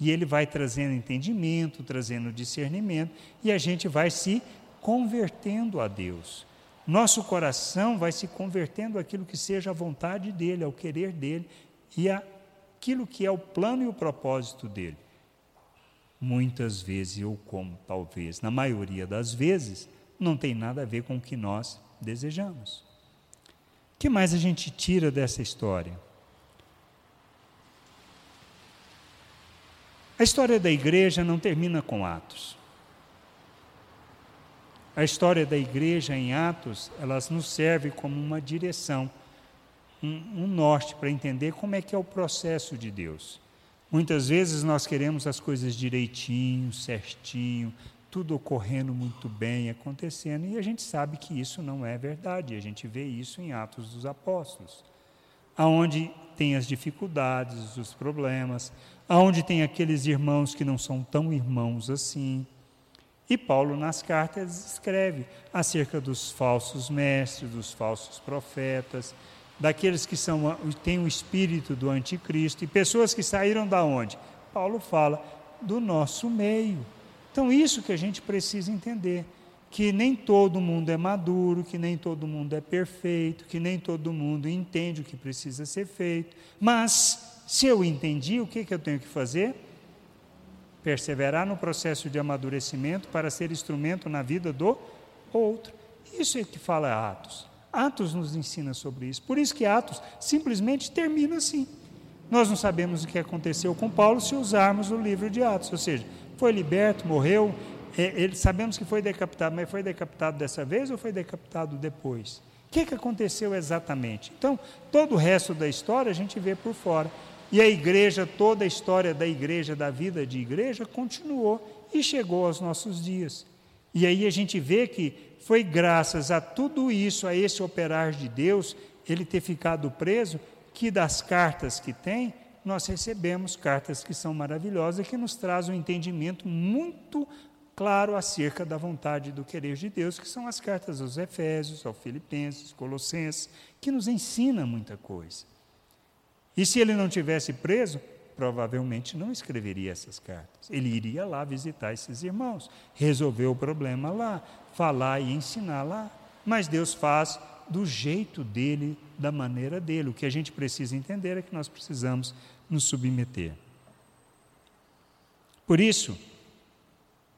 E ele vai trazendo entendimento, trazendo discernimento, e a gente vai se convertendo a Deus. Nosso coração vai se convertendo àquilo que seja a vontade dele, ao querer dele e aquilo que é o plano e o propósito dele. muitas vezes, ou como talvez na maioria das vezes, não tem nada a ver com o que nós desejamos. O que mais a gente tira dessa história? A história da igreja não termina com Atos. A história da igreja em Atos, elas nos serve como uma direção, um, um norte para entender como é que é o processo de Deus. Muitas vezes nós queremos as coisas direitinho, certinho, tudo ocorrendo muito bem, acontecendo, e a gente sabe que isso não é verdade. A gente vê isso em Atos dos Apóstolos, aonde tem as dificuldades, os problemas, aonde tem aqueles irmãos que não são tão irmãos assim. E Paulo, nas cartas, escreve acerca dos falsos mestres, dos falsos profetas, daqueles que são, têm o espírito do anticristo, e pessoas que saíram da onde? Paulo fala do nosso meio. Então, isso que a gente precisa entender que nem todo mundo é maduro, que nem todo mundo é perfeito, que nem todo mundo entende o que precisa ser feito, mas se eu entendi, o que, que eu tenho que fazer? Perseverar no processo de amadurecimento para ser instrumento na vida do outro. Isso é que fala Atos. Atos nos ensina sobre isso. Por isso que Atos simplesmente termina assim. Nós não sabemos o que aconteceu com Paulo se usarmos o livro de Atos. Ou seja, foi liberto, morreu. É, ele, sabemos que foi decapitado, mas foi decapitado dessa vez ou foi decapitado depois? O que, que aconteceu exatamente? Então, todo o resto da história a gente vê por fora. E a igreja, toda a história da igreja, da vida de igreja, continuou e chegou aos nossos dias. E aí a gente vê que foi graças a tudo isso, a esse operar de Deus, ele ter ficado preso, que das cartas que tem, nós recebemos cartas que são maravilhosas, que nos trazem um entendimento muito claro acerca da vontade do querer de Deus, que são as cartas aos Efésios, aos Filipenses, Colossenses, que nos ensina muita coisa. E se ele não tivesse preso, provavelmente não escreveria essas cartas. Ele iria lá visitar esses irmãos, resolver o problema lá, falar e ensinar lá. Mas Deus faz do jeito dele, da maneira dele. O que a gente precisa entender é que nós precisamos nos submeter. Por isso,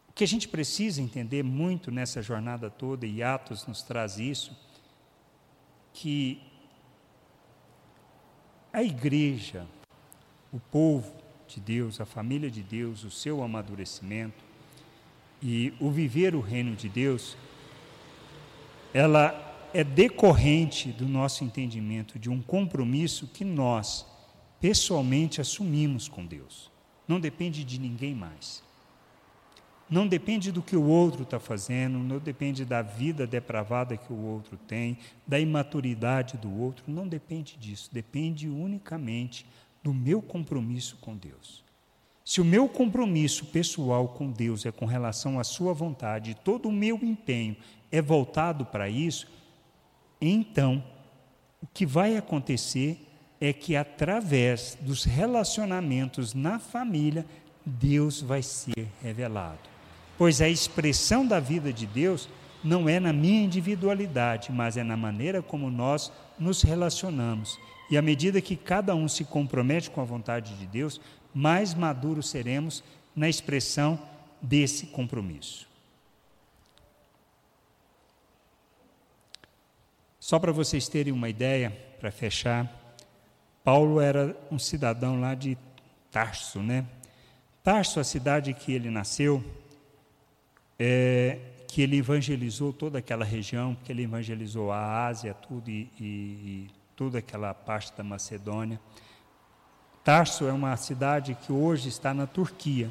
o que a gente precisa entender muito nessa jornada toda, e Atos nos traz isso, que a igreja, o povo de Deus, a família de Deus, o seu amadurecimento e o viver o reino de Deus, ela é decorrente do nosso entendimento de um compromisso que nós pessoalmente assumimos com Deus. Não depende de ninguém mais. Não depende do que o outro está fazendo, não depende da vida depravada que o outro tem, da imaturidade do outro, não depende disso, depende unicamente do meu compromisso com Deus. Se o meu compromisso pessoal com Deus é com relação à Sua vontade, todo o meu empenho é voltado para isso, então o que vai acontecer é que através dos relacionamentos na família, Deus vai ser revelado pois a expressão da vida de Deus não é na minha individualidade, mas é na maneira como nós nos relacionamos. E à medida que cada um se compromete com a vontade de Deus, mais maduros seremos na expressão desse compromisso. Só para vocês terem uma ideia, para fechar, Paulo era um cidadão lá de Tarso, né? Tarso, a cidade que ele nasceu, é, que ele evangelizou toda aquela região, que ele evangelizou a Ásia, tudo e, e, e toda aquela parte da Macedônia. Tarso é uma cidade que hoje está na Turquia.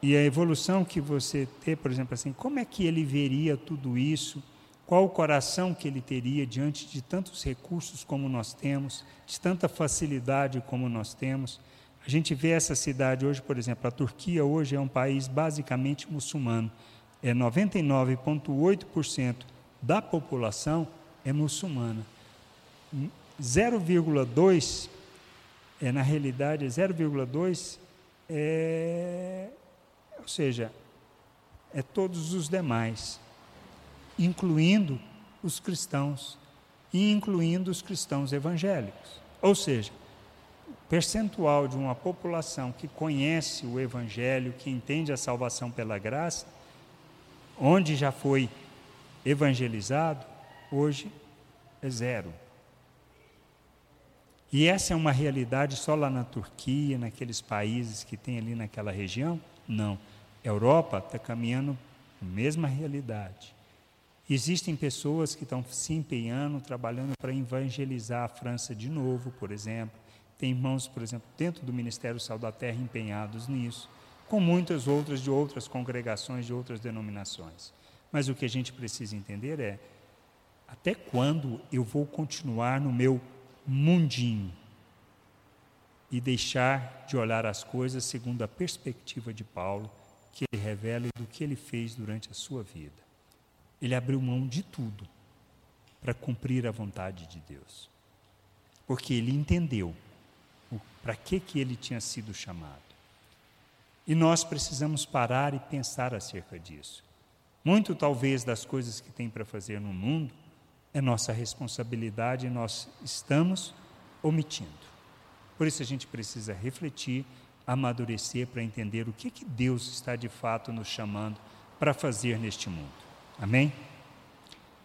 E a evolução que você tem, por exemplo, assim, como é que ele veria tudo isso? Qual o coração que ele teria diante de tantos recursos como nós temos, de tanta facilidade como nós temos? A gente vê essa cidade hoje, por exemplo, a Turquia hoje é um país basicamente muçulmano. É 99,8% da população é muçulmana. 0,2 é na realidade 0,2 é, ou seja, é todos os demais, incluindo os cristãos e incluindo os cristãos evangélicos. Ou seja, percentual de uma população que conhece o Evangelho, que entende a salvação pela graça, onde já foi evangelizado, hoje é zero. E essa é uma realidade só lá na Turquia, naqueles países que tem ali naquela região? Não. Europa está caminhando a mesma realidade. Existem pessoas que estão se empenhando, trabalhando para evangelizar a França de novo, por exemplo. Tem irmãos, por exemplo, dentro do Ministério Sal da Terra empenhados nisso, com muitas outras de outras congregações, de outras denominações. Mas o que a gente precisa entender é até quando eu vou continuar no meu mundinho e deixar de olhar as coisas segundo a perspectiva de Paulo, que ele revela do que ele fez durante a sua vida. Ele abriu mão de tudo para cumprir a vontade de Deus. Porque ele entendeu para que, que ele tinha sido chamado. E nós precisamos parar e pensar acerca disso. Muito, talvez, das coisas que tem para fazer no mundo é nossa responsabilidade e nós estamos omitindo. Por isso a gente precisa refletir, amadurecer para entender o que, que Deus está de fato nos chamando para fazer neste mundo. Amém?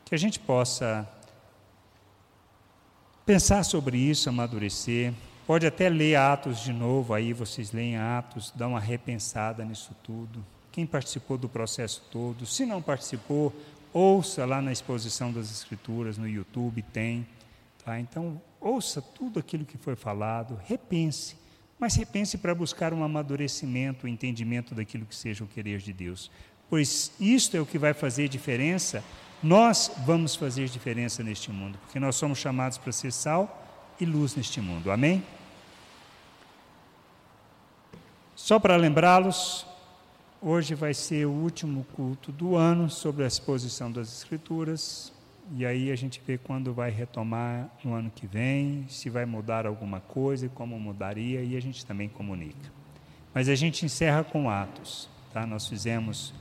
Que a gente possa pensar sobre isso, amadurecer, Pode até ler Atos de novo, aí vocês leem Atos, dá uma repensada nisso tudo. Quem participou do processo todo, se não participou, ouça lá na exposição das Escrituras, no YouTube tem. Tá? Então, ouça tudo aquilo que foi falado, repense, mas repense para buscar um amadurecimento, um entendimento daquilo que seja o querer de Deus. Pois isto é o que vai fazer diferença, nós vamos fazer diferença neste mundo, porque nós somos chamados para ser sal e luz neste mundo. Amém? Só para lembrá-los, hoje vai ser o último culto do ano sobre a exposição das Escrituras. E aí a gente vê quando vai retomar no ano que vem, se vai mudar alguma coisa como mudaria, e a gente também comunica. Mas a gente encerra com Atos. Tá? Nós fizemos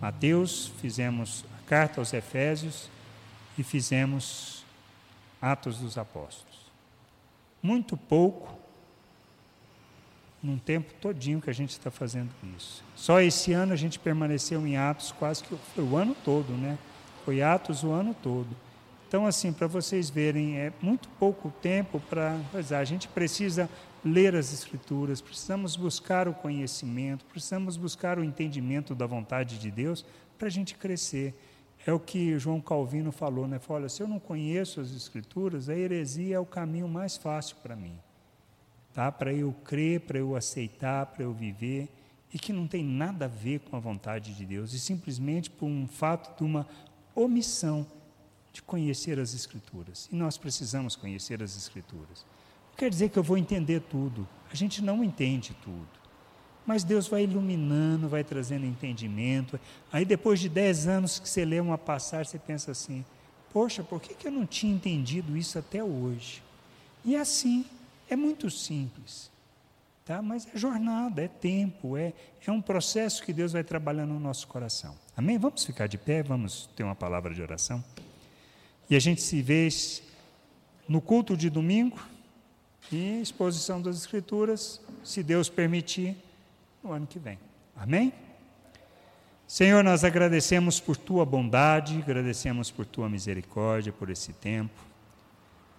Mateus, fizemos a carta aos Efésios e fizemos Atos dos Apóstolos muito pouco num tempo todinho que a gente está fazendo isso. Só esse ano a gente permaneceu em Atos quase que foi o ano todo, né? Foi Atos o ano todo. Então, assim, para vocês verem, é muito pouco tempo para. A gente precisa ler as Escrituras, precisamos buscar o conhecimento, precisamos buscar o entendimento da vontade de Deus para a gente crescer. É o que João Calvino falou, né? Falou, olha, se eu não conheço as Escrituras, a heresia é o caminho mais fácil para mim. Tá? Para eu crer, para eu aceitar, para eu viver, e que não tem nada a ver com a vontade de Deus, e simplesmente por um fato de uma omissão de conhecer as Escrituras. E nós precisamos conhecer as Escrituras. Não quer dizer que eu vou entender tudo. A gente não entende tudo. Mas Deus vai iluminando, vai trazendo entendimento. Aí depois de dez anos que você lê uma passagem, você pensa assim: poxa, por que, que eu não tinha entendido isso até hoje? E assim, é muito simples. Tá? Mas é jornada, é tempo, é, é um processo que Deus vai trabalhando no nosso coração. Amém? Vamos ficar de pé, vamos ter uma palavra de oração. E a gente se vê no culto de domingo e exposição das Escrituras, se Deus permitir no ano que vem. Amém? Senhor, nós agradecemos por tua bondade, agradecemos por tua misericórdia, por esse tempo.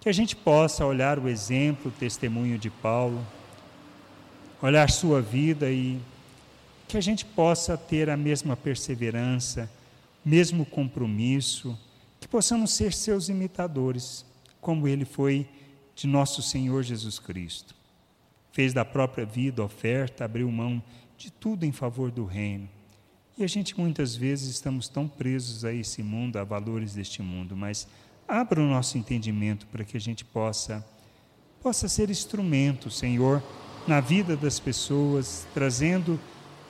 Que a gente possa olhar o exemplo, o testemunho de Paulo, olhar sua vida e que a gente possa ter a mesma perseverança, mesmo compromisso, que possamos ser seus imitadores, como ele foi de nosso Senhor Jesus Cristo fez da própria vida oferta, abriu mão de tudo em favor do reino. E a gente muitas vezes estamos tão presos a esse mundo, a valores deste mundo, mas abra o nosso entendimento para que a gente possa possa ser instrumento, Senhor, na vida das pessoas, trazendo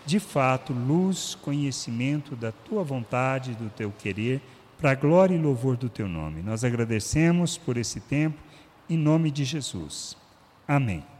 de fato luz, conhecimento da tua vontade, do teu querer, para a glória e louvor do teu nome. Nós agradecemos por esse tempo, em nome de Jesus. Amém.